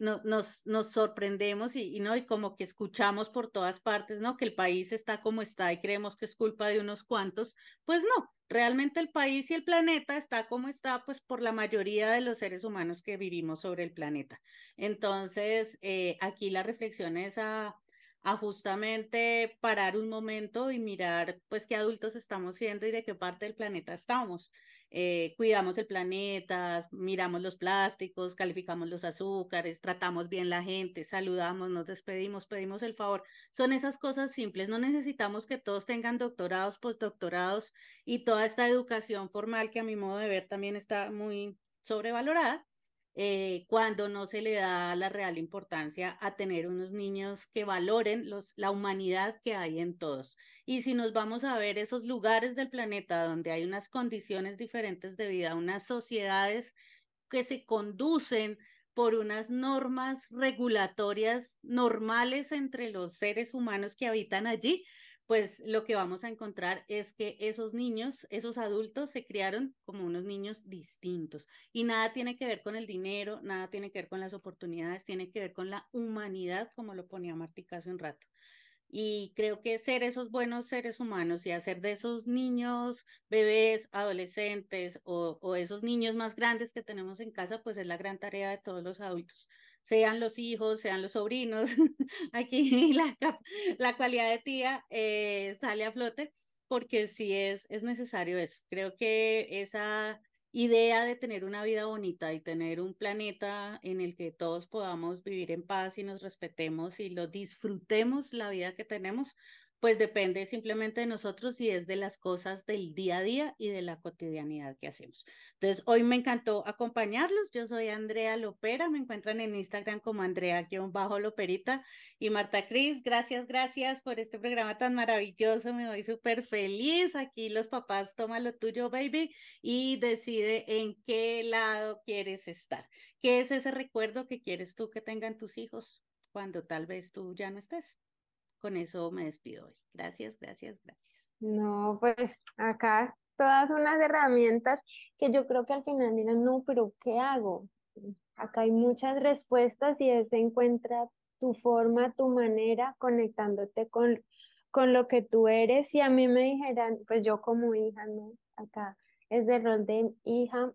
no, nos, nos sorprendemos y, y, no, y como que escuchamos por todas partes, ¿no? Que el país está como está y creemos que es culpa de unos cuantos, pues no, realmente el país y el planeta está como está, pues por la mayoría de los seres humanos que vivimos sobre el planeta. Entonces, eh, aquí la reflexión es a a justamente parar un momento y mirar pues qué adultos estamos siendo y de qué parte del planeta estamos. Eh, cuidamos el planeta, miramos los plásticos, calificamos los azúcares, tratamos bien la gente, saludamos, nos despedimos, pedimos el favor. Son esas cosas simples. No necesitamos que todos tengan doctorados, postdoctorados y toda esta educación formal que a mi modo de ver también está muy sobrevalorada eh, cuando no se le da la real importancia a tener unos niños que valoren los, la humanidad que hay en todos. Y si nos vamos a ver esos lugares del planeta donde hay unas condiciones diferentes de vida, unas sociedades que se conducen por unas normas regulatorias normales entre los seres humanos que habitan allí, pues lo que vamos a encontrar es que esos niños, esos adultos se criaron como unos niños distintos y nada tiene que ver con el dinero, nada tiene que ver con las oportunidades, tiene que ver con la humanidad, como lo ponía Martica hace un rato. Y creo que ser esos buenos seres humanos y hacer de esos niños, bebés, adolescentes o, o esos niños más grandes que tenemos en casa, pues es la gran tarea de todos los adultos sean los hijos, sean los sobrinos, *laughs* aquí la, la cualidad de tía eh, sale a flote porque sí es, es necesario eso. Creo que esa idea de tener una vida bonita y tener un planeta en el que todos podamos vivir en paz y nos respetemos y lo disfrutemos la vida que tenemos, pues depende simplemente de nosotros y es de las cosas del día a día y de la cotidianidad que hacemos. Entonces, hoy me encantó acompañarlos. Yo soy Andrea Lopera, me encuentran en Instagram como Andrea-Loperita y Marta Cris, gracias, gracias por este programa tan maravilloso. Me voy súper feliz. Aquí los papás, toma lo tuyo, baby, y decide en qué lado quieres estar. ¿Qué es ese recuerdo que quieres tú que tengan tus hijos cuando tal vez tú ya no estés? Con eso me despido hoy. Gracias, gracias, gracias. No, pues acá todas unas herramientas que yo creo que al final dirán, no, pero ¿qué hago? Acá hay muchas respuestas y es encuentra tu forma, tu manera, conectándote con, con lo que tú eres. Y a mí me dijeran, pues yo como hija, ¿no? Acá es de rol de hija,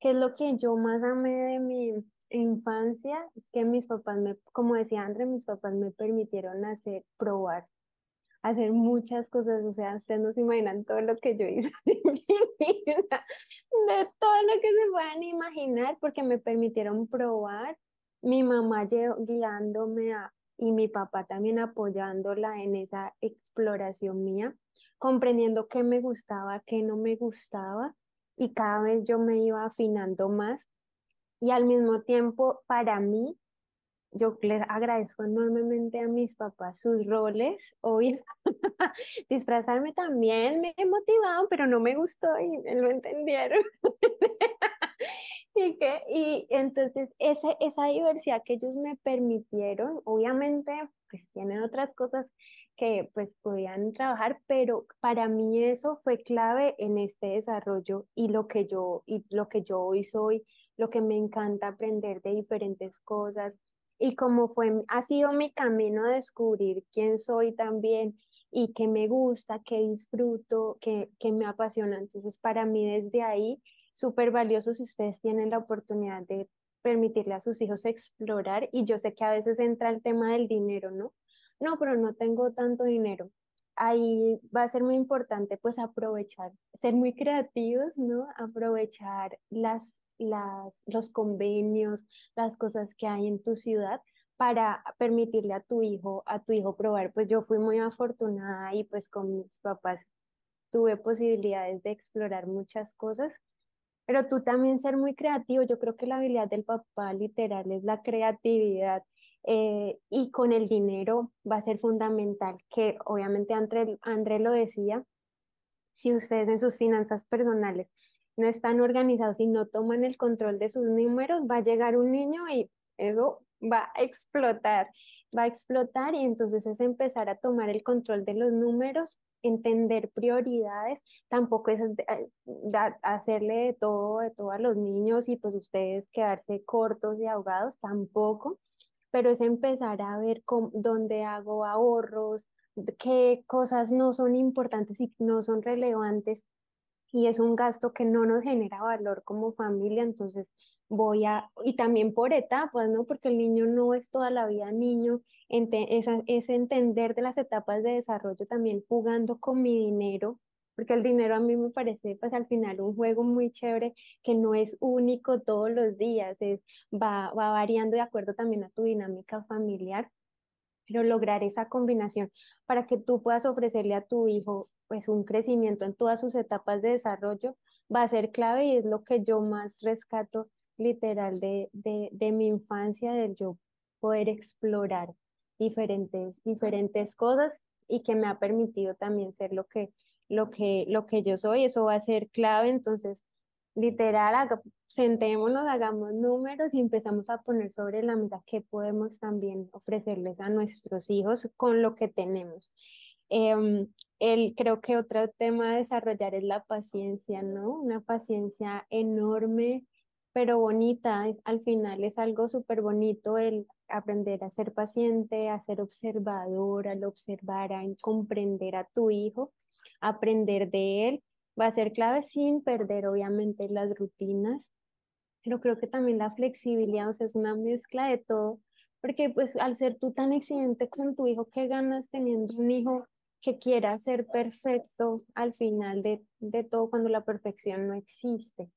¿qué es lo que yo más amé de mi, infancia, que mis papás me, como decía André, mis papás me permitieron hacer, probar, hacer muchas cosas, o sea, ustedes no se imaginan todo lo que yo hice *laughs* en mi vida, de todo lo que se puedan imaginar, porque me permitieron probar, mi mamá guiándome a, y mi papá también apoyándola en esa exploración mía, comprendiendo qué me gustaba, qué no me gustaba, y cada vez yo me iba afinando más y al mismo tiempo, para mí, yo les agradezco enormemente a mis papás sus roles. Hoy *laughs* disfrazarme también me motivado, pero no me gustó y lo entendieron. *laughs* y, que, y entonces esa, esa diversidad que ellos me permitieron, obviamente, pues tienen otras cosas que pues podían trabajar, pero para mí eso fue clave en este desarrollo y lo que yo, y lo que yo hoy soy lo que me encanta aprender de diferentes cosas y como fue, ha sido mi camino a descubrir quién soy también y qué me gusta, qué disfruto, qué, qué me apasiona. Entonces, para mí desde ahí, súper valioso si ustedes tienen la oportunidad de permitirle a sus hijos explorar y yo sé que a veces entra el tema del dinero, ¿no? No, pero no tengo tanto dinero. Ahí va a ser muy importante pues aprovechar, ser muy creativos, ¿no? Aprovechar las las, los convenios, las cosas que hay en tu ciudad para permitirle a tu hijo, a tu hijo probar. Pues yo fui muy afortunada y pues con mis papás tuve posibilidades de explorar muchas cosas, pero tú también ser muy creativo, yo creo que la habilidad del papá literal es la creatividad eh, y con el dinero va a ser fundamental, que obviamente André, André lo decía, si ustedes en sus finanzas personales no están organizados y no toman el control de sus números, va a llegar un niño y eso va a explotar, va a explotar y entonces es empezar a tomar el control de los números, entender prioridades, tampoco es eh, hacerle de todo, de todo a los niños y pues ustedes quedarse cortos y ahogados, tampoco, pero es empezar a ver dónde hago ahorros, qué cosas no son importantes y no son relevantes y es un gasto que no nos genera valor como familia, entonces voy a, y también por etapas, ¿no? Porque el niño no es toda la vida niño, es, es entender de las etapas de desarrollo también jugando con mi dinero, porque el dinero a mí me parece pues al final un juego muy chévere que no es único todos los días, es, va, va variando de acuerdo también a tu dinámica familiar, pero lograr esa combinación para que tú puedas ofrecerle a tu hijo pues un crecimiento en todas sus etapas de desarrollo va a ser clave y es lo que yo más rescato literal de, de, de mi infancia, del yo poder explorar diferentes, diferentes cosas y que me ha permitido también ser lo que, lo que, lo que yo soy. Eso va a ser clave. Entonces, literal, sentémonos, hagamos números y empezamos a poner sobre la mesa qué podemos también ofrecerles a nuestros hijos con lo que tenemos. Eh, el, creo que otro tema a desarrollar es la paciencia, ¿no? Una paciencia enorme pero bonita. Al final es algo súper bonito el aprender a ser paciente, a ser observador, al observar, a comprender a tu hijo, aprender de él. Va a ser clave sin perder obviamente las rutinas, pero creo que también la flexibilidad, o sea, es una mezcla de todo, porque pues al ser tú tan exigente con tu hijo, ¿qué ganas teniendo un hijo que quiera ser perfecto al final de, de todo cuando la perfección no existe?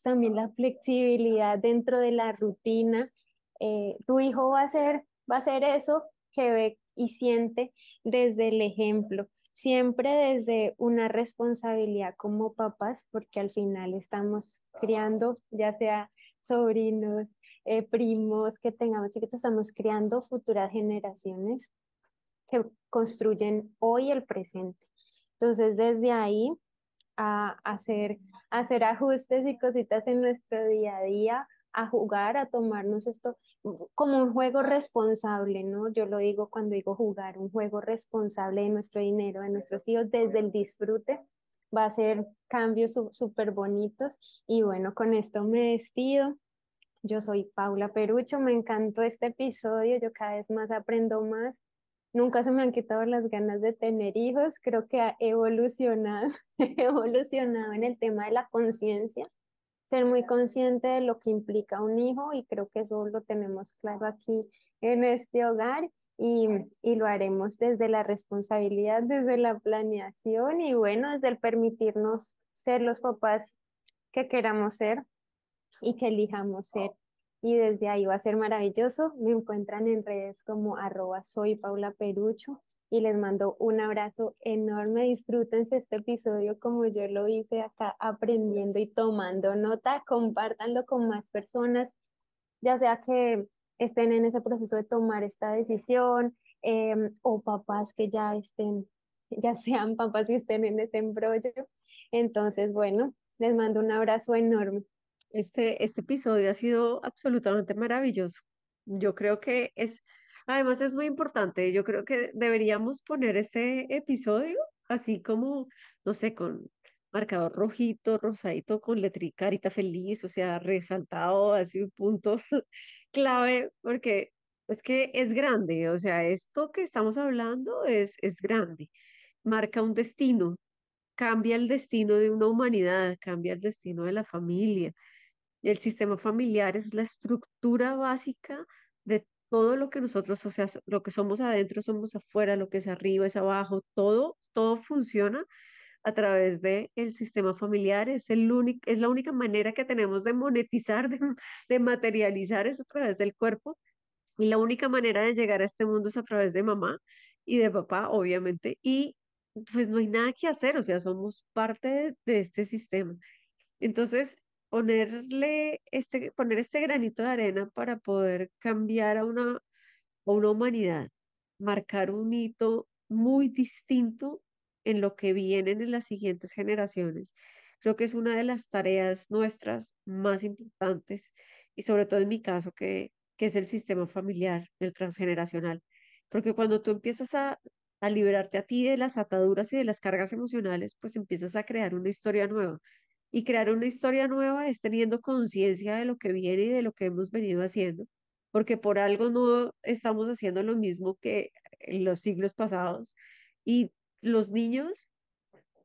Pues, también la flexibilidad dentro de la rutina. Eh, tu hijo va a ser, va a ser eso que ve y siente desde el ejemplo, siempre desde una responsabilidad como papás, porque al final estamos criando, ya sea sobrinos, eh, primos que tengamos chiquitos, estamos criando futuras generaciones que construyen hoy el presente. Entonces, desde ahí a hacer, hacer ajustes y cositas en nuestro día a día, a jugar, a tomarnos esto como un juego responsable, ¿no? Yo lo digo cuando digo jugar, un juego responsable de nuestro dinero, de nuestros hijos, desde el disfrute. Va a ser cambios súper bonitos. Y bueno, con esto me despido. Yo soy Paula Perucho, me encantó este episodio, yo cada vez más aprendo más Nunca se me han quitado las ganas de tener hijos, creo que ha evolucionado, *laughs* evolucionado en el tema de la conciencia, ser muy consciente de lo que implica un hijo y creo que eso lo tenemos claro aquí en este hogar y, y lo haremos desde la responsabilidad, desde la planeación y bueno, desde el permitirnos ser los papás que queramos ser y que elijamos ser. Y desde ahí va a ser maravilloso. Me encuentran en redes como arroba soy Paula Perucho y les mando un abrazo enorme. Disfrútense este episodio como yo lo hice acá aprendiendo y tomando nota. Compártanlo con más personas, ya sea que estén en ese proceso de tomar esta decisión em, o papás que ya estén, ya sean papás y estén en ese embrollo. Entonces, bueno, les mando un abrazo enorme. Este, este episodio ha sido absolutamente maravilloso. Yo creo que es, además es muy importante, yo creo que deberíamos poner este episodio así como, no sé, con marcador rojito, rosadito, con letrica, carita feliz, o sea, resaltado, así un punto *laughs* clave, porque es que es grande, o sea, esto que estamos hablando es, es grande, marca un destino, cambia el destino de una humanidad, cambia el destino de la familia, el sistema familiar es la estructura básica de todo lo que nosotros, o sea, lo que somos adentro, somos afuera, lo que es arriba, es abajo, todo, todo funciona a través del el sistema familiar, es, el único, es la única manera que tenemos de monetizar, de, materializar es a través del cuerpo, y la única manera de llegar a este mundo es a través de mamá y de papá, obviamente, y pues no hay nada que hacer, o sea, somos parte de este sistema. Entonces, ponerle este, poner este granito de arena para poder cambiar a una, a una humanidad, marcar un hito muy distinto en lo que vienen en las siguientes generaciones. Creo que es una de las tareas nuestras más importantes y sobre todo en mi caso, que, que es el sistema familiar, el transgeneracional. Porque cuando tú empiezas a, a liberarte a ti de las ataduras y de las cargas emocionales, pues empiezas a crear una historia nueva y crear una historia nueva es teniendo conciencia de lo que viene y de lo que hemos venido haciendo, porque por algo no estamos haciendo lo mismo que en los siglos pasados. Y los niños,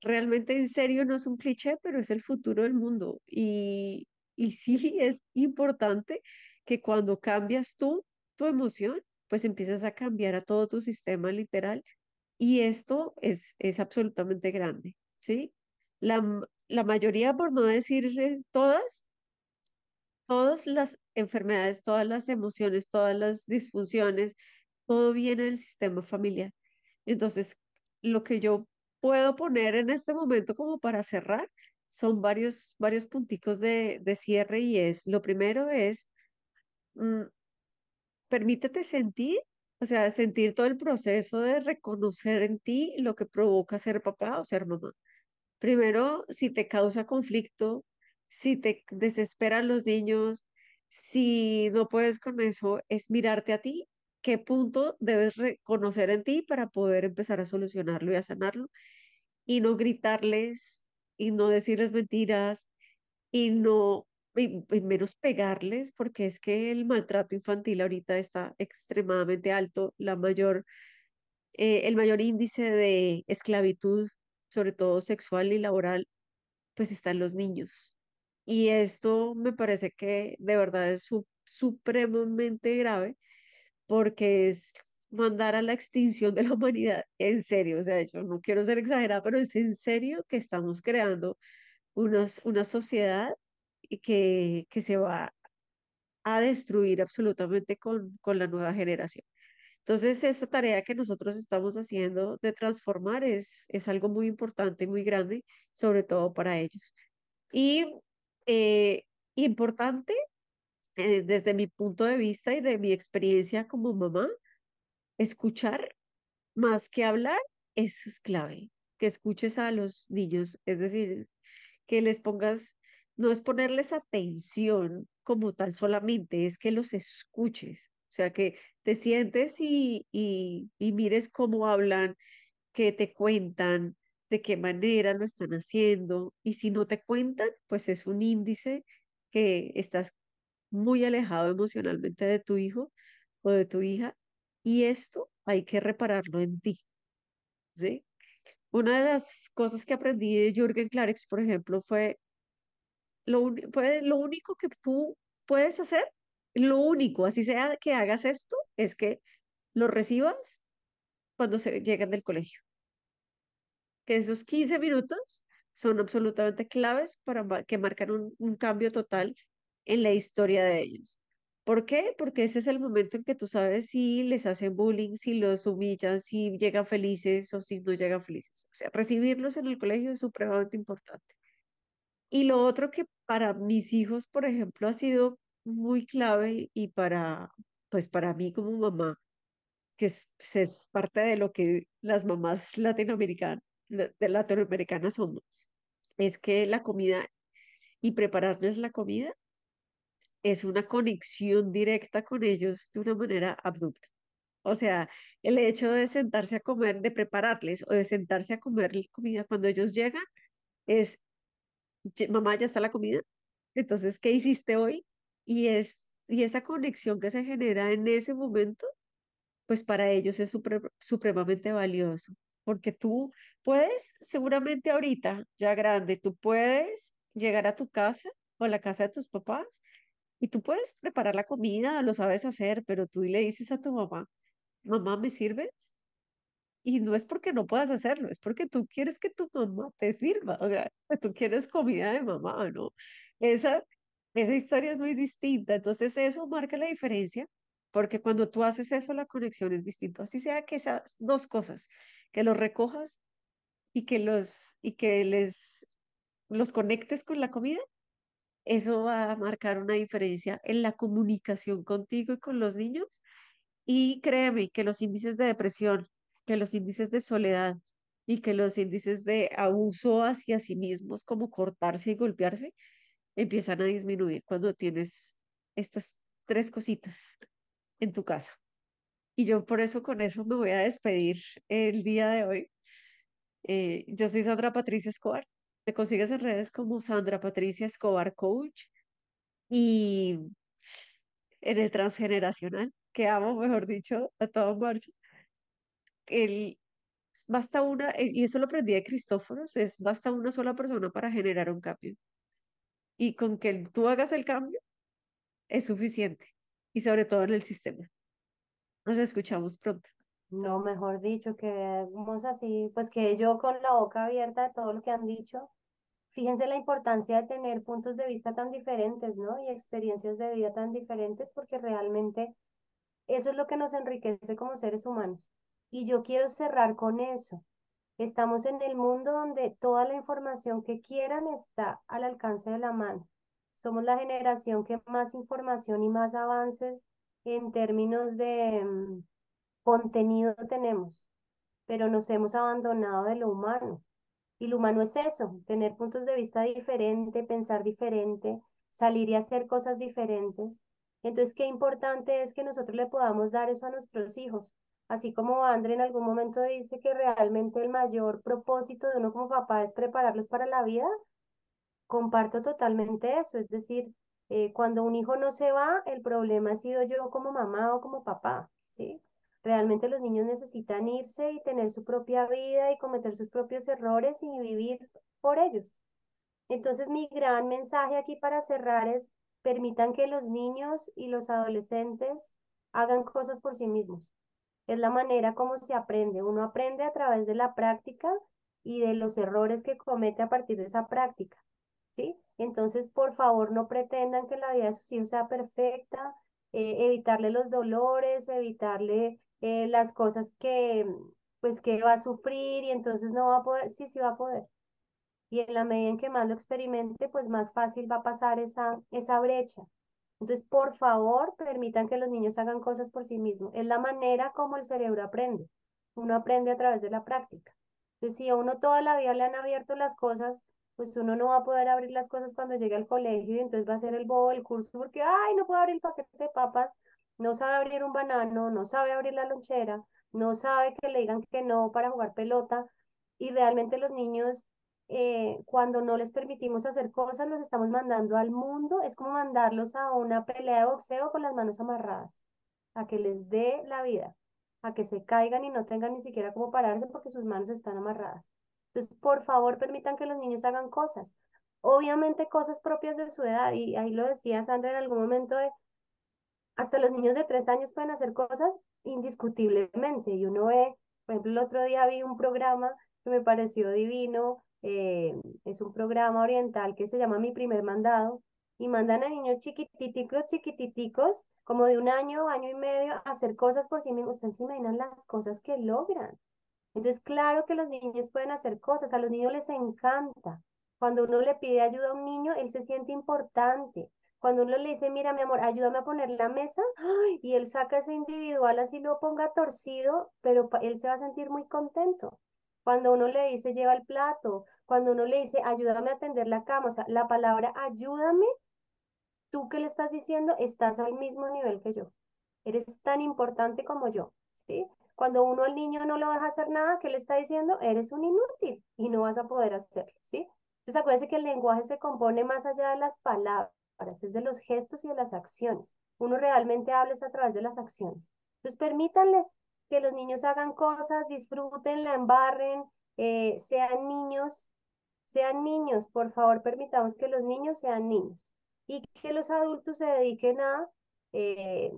realmente en serio no es un cliché, pero es el futuro del mundo. Y, Y sí es importante que cuando cambias tú, tu emoción, pues empiezas a cambiar a todo tu sistema literal. Y esto es, es absolutamente grande, ¿sí? La, la mayoría, por no decir eh, todas, todas las enfermedades, todas las emociones, todas las disfunciones, todo viene del sistema familiar. Entonces, lo que yo puedo poner en este momento como para cerrar son varios, varios punticos de, de cierre y es, lo primero es, mm, permítete sentir, o sea, sentir todo el proceso de reconocer en ti lo que provoca ser papá o ser mamá. Primero, si te causa conflicto, si te desesperan los niños, si no puedes con eso, es mirarte a ti, qué punto debes reconocer en ti para poder empezar a solucionarlo y a sanarlo, y no gritarles, y no decirles mentiras, y no, y, menos pegarles, porque es que el maltrato infantil ahorita está extremadamente alto, la mayor eh, el mayor índice de esclavitud, sobre todo sexual y laboral, pues está en los niños. Y esto me parece que de verdad es su- supremamente grave porque es mandar a la extinción de la humanidad. En serio, o sea, yo no quiero ser exagerada, pero es en serio que estamos creando una sociedad que, que se va a destruir absolutamente con, con la nueva generación. Entonces, esta tarea que nosotros estamos haciendo de transformar es, es algo muy importante muy grande, sobre todo para ellos. Y eh, importante, eh, desde mi punto de vista y de mi experiencia como mamá, escuchar más que hablar, es clave, que escuches a los niños, es decir, que les pongas, no es ponerles atención como tal solamente, es que los escuches, sea, que te sientes y, y, y mires cómo hablan, qué te cuentan, de qué manera lo están haciendo, y si no te cuentan, pues es un índice que estás muy alejado emocionalmente de tu hijo o de tu hija, y esto hay que repararlo en ti, ¿sí? Una de las cosas que aprendí de Jürgen Klarex, por ejemplo, fue lo, puede- lo único que tú puedes hacer, lo único, así sea que hagas esto, es que lo recibas cuando se lleguen del colegio. Que esos 15 minutos son absolutamente claves para que marcan un, un cambio total en la historia de ellos. ¿Por qué? Porque ese es el momento en que tú sabes si les hacen bullying, si los humillan, si llegan felices o si no llegan felices. O sea, recibirlos en el colegio es supremamente importante. Y lo otro que para mis hijos, por ejemplo, ha sido muy clave y para, pues para mí como mamá, que es, pues, es parte de lo que las mamás latinoamericanas, la- de latinoamericanas somos, es que la comida y prepararles la comida es una conexión directa con ellos de una manera abrupta. O sea, el hecho de sentarse a comer, de prepararles o de sentarse a comer comida cuando ellos llegan es "Ye- mamá, ya está la comida. Entonces, ¿qué hiciste hoy? Y es, y esa conexión que se genera en ese momento, pues para ellos es supre- supremamente valioso, porque tú puedes, seguramente ahorita, ya grande, tú puedes llegar a tu casa o a la casa de tus papás y tú puedes preparar la comida, lo sabes hacer, pero tú le dices a tu mamá, mamá, ¿me sirves? Y no es porque no puedas hacerlo, es porque tú quieres que tu mamá te sirva, o sea, tú quieres comida de mamá, ¿no? Esa, esa historia es muy distinta, entonces eso marca la diferencia, porque cuando tú haces eso, la conexión es distinta, así sea que esas dos cosas, que los recojas y que los, y que les, los conectes con la comida, eso va a marcar una diferencia en la comunicación contigo y con los niños. Y créeme que los índices de depresión, que los índices de soledad y que los índices de abuso hacia sí mismos, como cortarse y golpearse, empiezan a disminuir cuando tienes estas tres cositas en tu casa. Y yo por eso con eso me voy a despedir el día de hoy. Eh, yo soy Sandra Patricia Escobar. Me consigues en redes como Sandra Patricia Escobar Coach y en el transgeneracional, que amo, mejor dicho, a todo marcha. El, basta una, eh, y eso lo aprendí de Cristóforos, es basta una sola persona para generar un cambio. Y con que tú hagas el cambio es suficiente y sobre todo en el sistema. Nos escuchamos pronto. No, mejor dicho, quedemos así, pues que yo con la boca abierta de todo lo que han dicho. Fíjense la importancia de tener puntos de vista tan diferentes, ¿no? Y experiencias de vida tan diferentes, porque realmente eso es lo que nos enriquece como seres humanos. Y yo quiero cerrar con eso. Estamos en el mundo donde toda la información que quieran está al alcance de la mano. Somos la generación que más información y más avances en términos de mm, contenido tenemos, pero nos hemos abandonado de lo humano. Y lo humano es eso, tener puntos de vista diferentes, pensar diferente, salir y hacer cosas diferentes. Entonces, qué importante es que nosotros le podamos dar eso a nuestros hijos. Así como André en algún momento dice que realmente el mayor propósito de uno como papá es prepararlos para la vida, comparto totalmente eso. Es decir, eh, cuando un hijo no se va, el problema ha sido yo como mamá o como papá, ¿sí? Realmente los niños necesitan irse y tener su propia vida y cometer sus propios errores y vivir por ellos. Entonces, mi gran mensaje aquí para cerrar es, permitan que los niños y los adolescentes hagan cosas por sí mismos. Es la manera como se aprende. Uno aprende a través de la práctica y de los errores que comete a partir de esa práctica. ¿Sí? Entonces, por favor, no pretendan que la vida de sus hijos sea perfecta, eh, evitarle los dolores, evitarle eh, las cosas que, pues, que va a sufrir y entonces no va a poder, sí, sí va a poder. Y en la medida en que más lo experimente, pues más fácil va a pasar esa, esa brecha. Entonces, por favor, permitan que los niños hagan cosas por sí mismos. Es la manera como el cerebro aprende. Uno aprende a través de la práctica. Entonces, si a uno toda la vida le han abierto las cosas, pues uno no va a poder abrir las cosas cuando llegue al colegio y entonces va a ser el bobo del curso porque, ay, no puedo abrir el paquete de papas no sabe abrir un banano, no sabe abrir la lonchera, no sabe que le digan que no para jugar pelota. Y realmente los niños, eh, cuando no les permitimos hacer cosas, los estamos mandando al mundo. Es como mandarlos a una pelea de boxeo con las manos amarradas, a que les dé la vida, a que se caigan y no tengan ni siquiera cómo pararse porque sus manos están amarradas. Entonces, por favor, permitan que los niños hagan cosas. Obviamente cosas propias de su edad, y ahí lo decía Sandra en algún momento de hasta los niños de tres años pueden hacer cosas indiscutiblemente. Y uno ve, por ejemplo, el otro día vi un programa que me pareció divino, eh, es un programa oriental que se llama Mi Primer Mandado, y mandan a niños chiquititicos, chiquititicos, como de un año, año y medio, a hacer cosas por sí mismos. Ustedes se imaginan las cosas que logran. Entonces, claro que los niños pueden hacer cosas, a los niños les encanta. Cuando uno le pide ayuda a un niño, él se siente importante. Cuando uno le dice, mira, mi amor, ayúdame a poner la mesa, y él saca ese individual así lo ponga torcido, pero él se va a sentir muy contento. Cuando uno le dice, lleva el plato, cuando uno le dice, ayúdame a tender la cama, o sea, la palabra ayúdame, tú que le estás diciendo, estás al mismo nivel que yo. Eres tan importante como yo, ¿sí? Cuando uno al niño no lo deja hacer nada, ¿qué le está diciendo? Eres un inútil y no vas a poder hacerlo, ¿sí? Entonces acuérdense que el lenguaje se compone más allá de las palabras es de los gestos y de las acciones. Uno realmente habla a través de las acciones. Entonces, permítanles que los niños hagan cosas, disfruten, la embarren, eh, sean niños, sean niños, por favor, permitamos que los niños sean niños y que los adultos se dediquen a, eh,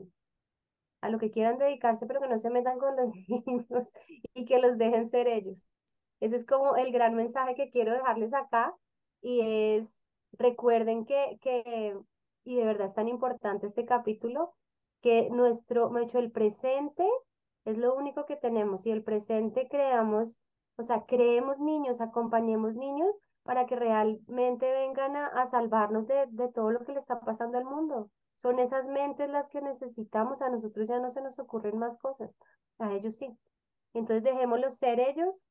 a lo que quieran dedicarse, pero que no se metan con los *laughs* niños y que los dejen ser ellos. Ese es como el gran mensaje que quiero dejarles acá y es Recuerden que, que, y de verdad es tan importante este capítulo, que nuestro, me hecho el presente es lo único que tenemos y el presente creamos, o sea, creemos niños, acompañemos niños para que realmente vengan a, a salvarnos de, de todo lo que le está pasando al mundo. Son esas mentes las que necesitamos, a nosotros ya no se nos ocurren más cosas, a ellos sí. Entonces dejémoslos ser ellos,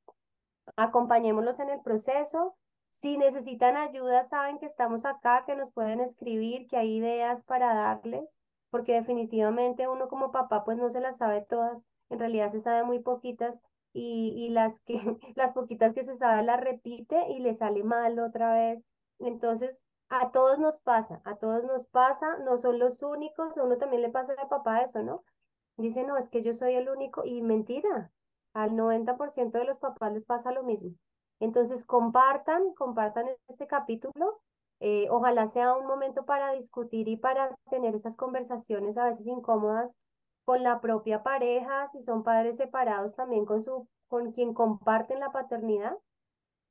acompañémoslos en el proceso, si necesitan ayuda, saben que estamos acá, que nos pueden escribir, que hay ideas para darles, porque definitivamente uno como papá pues no se las sabe todas, en realidad se sabe muy poquitas y, y las, que, *laughs* las poquitas que se sabe las repite y le sale mal otra vez. Entonces, a todos nos pasa, a todos nos pasa, no son los únicos, a uno también le pasa de papá eso, ¿no? Dice, no, es que yo soy el único y mentira, al 90% de los papás les pasa lo mismo. Entonces, compartan, compartan este capítulo Eh, ojalá sea un momento para discutir y para tener esas conversaciones a veces incómodas con la propia pareja, si son padres separados también con su, con quien comparten la paternidad,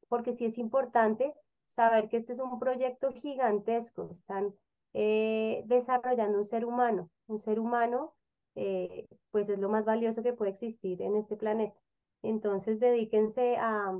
porque sí es importante saber que este es un proyecto gigantesco, están eh, desarrollando un ser humano, un ser humano eh, pues es lo más valioso que puede existir en este planeta. Entonces dedíquense a,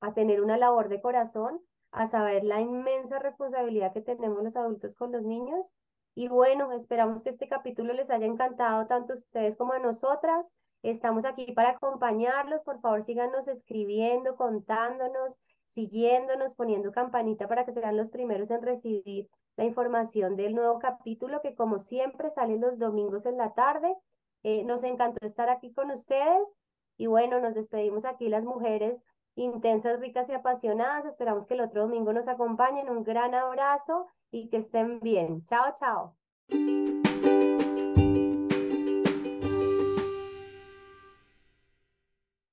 a tener una labor de corazón, a saber la inmensa responsabilidad que tenemos los adultos con los niños. Y bueno, esperamos que este capítulo les haya encantado tanto a ustedes como a nosotras. Estamos aquí para acompañarlos. Por favor, síganos escribiendo, contándonos, siguiéndonos, poniendo campanita para que sean los primeros en recibir la información del nuevo capítulo que como siempre sale los domingos en la tarde. Eh, nos encantó estar aquí con ustedes y bueno, nos despedimos aquí las mujeres intensas, ricas y apasionadas. Esperamos que el otro domingo nos acompañen. Un gran abrazo y que estén bien. Chao, chao.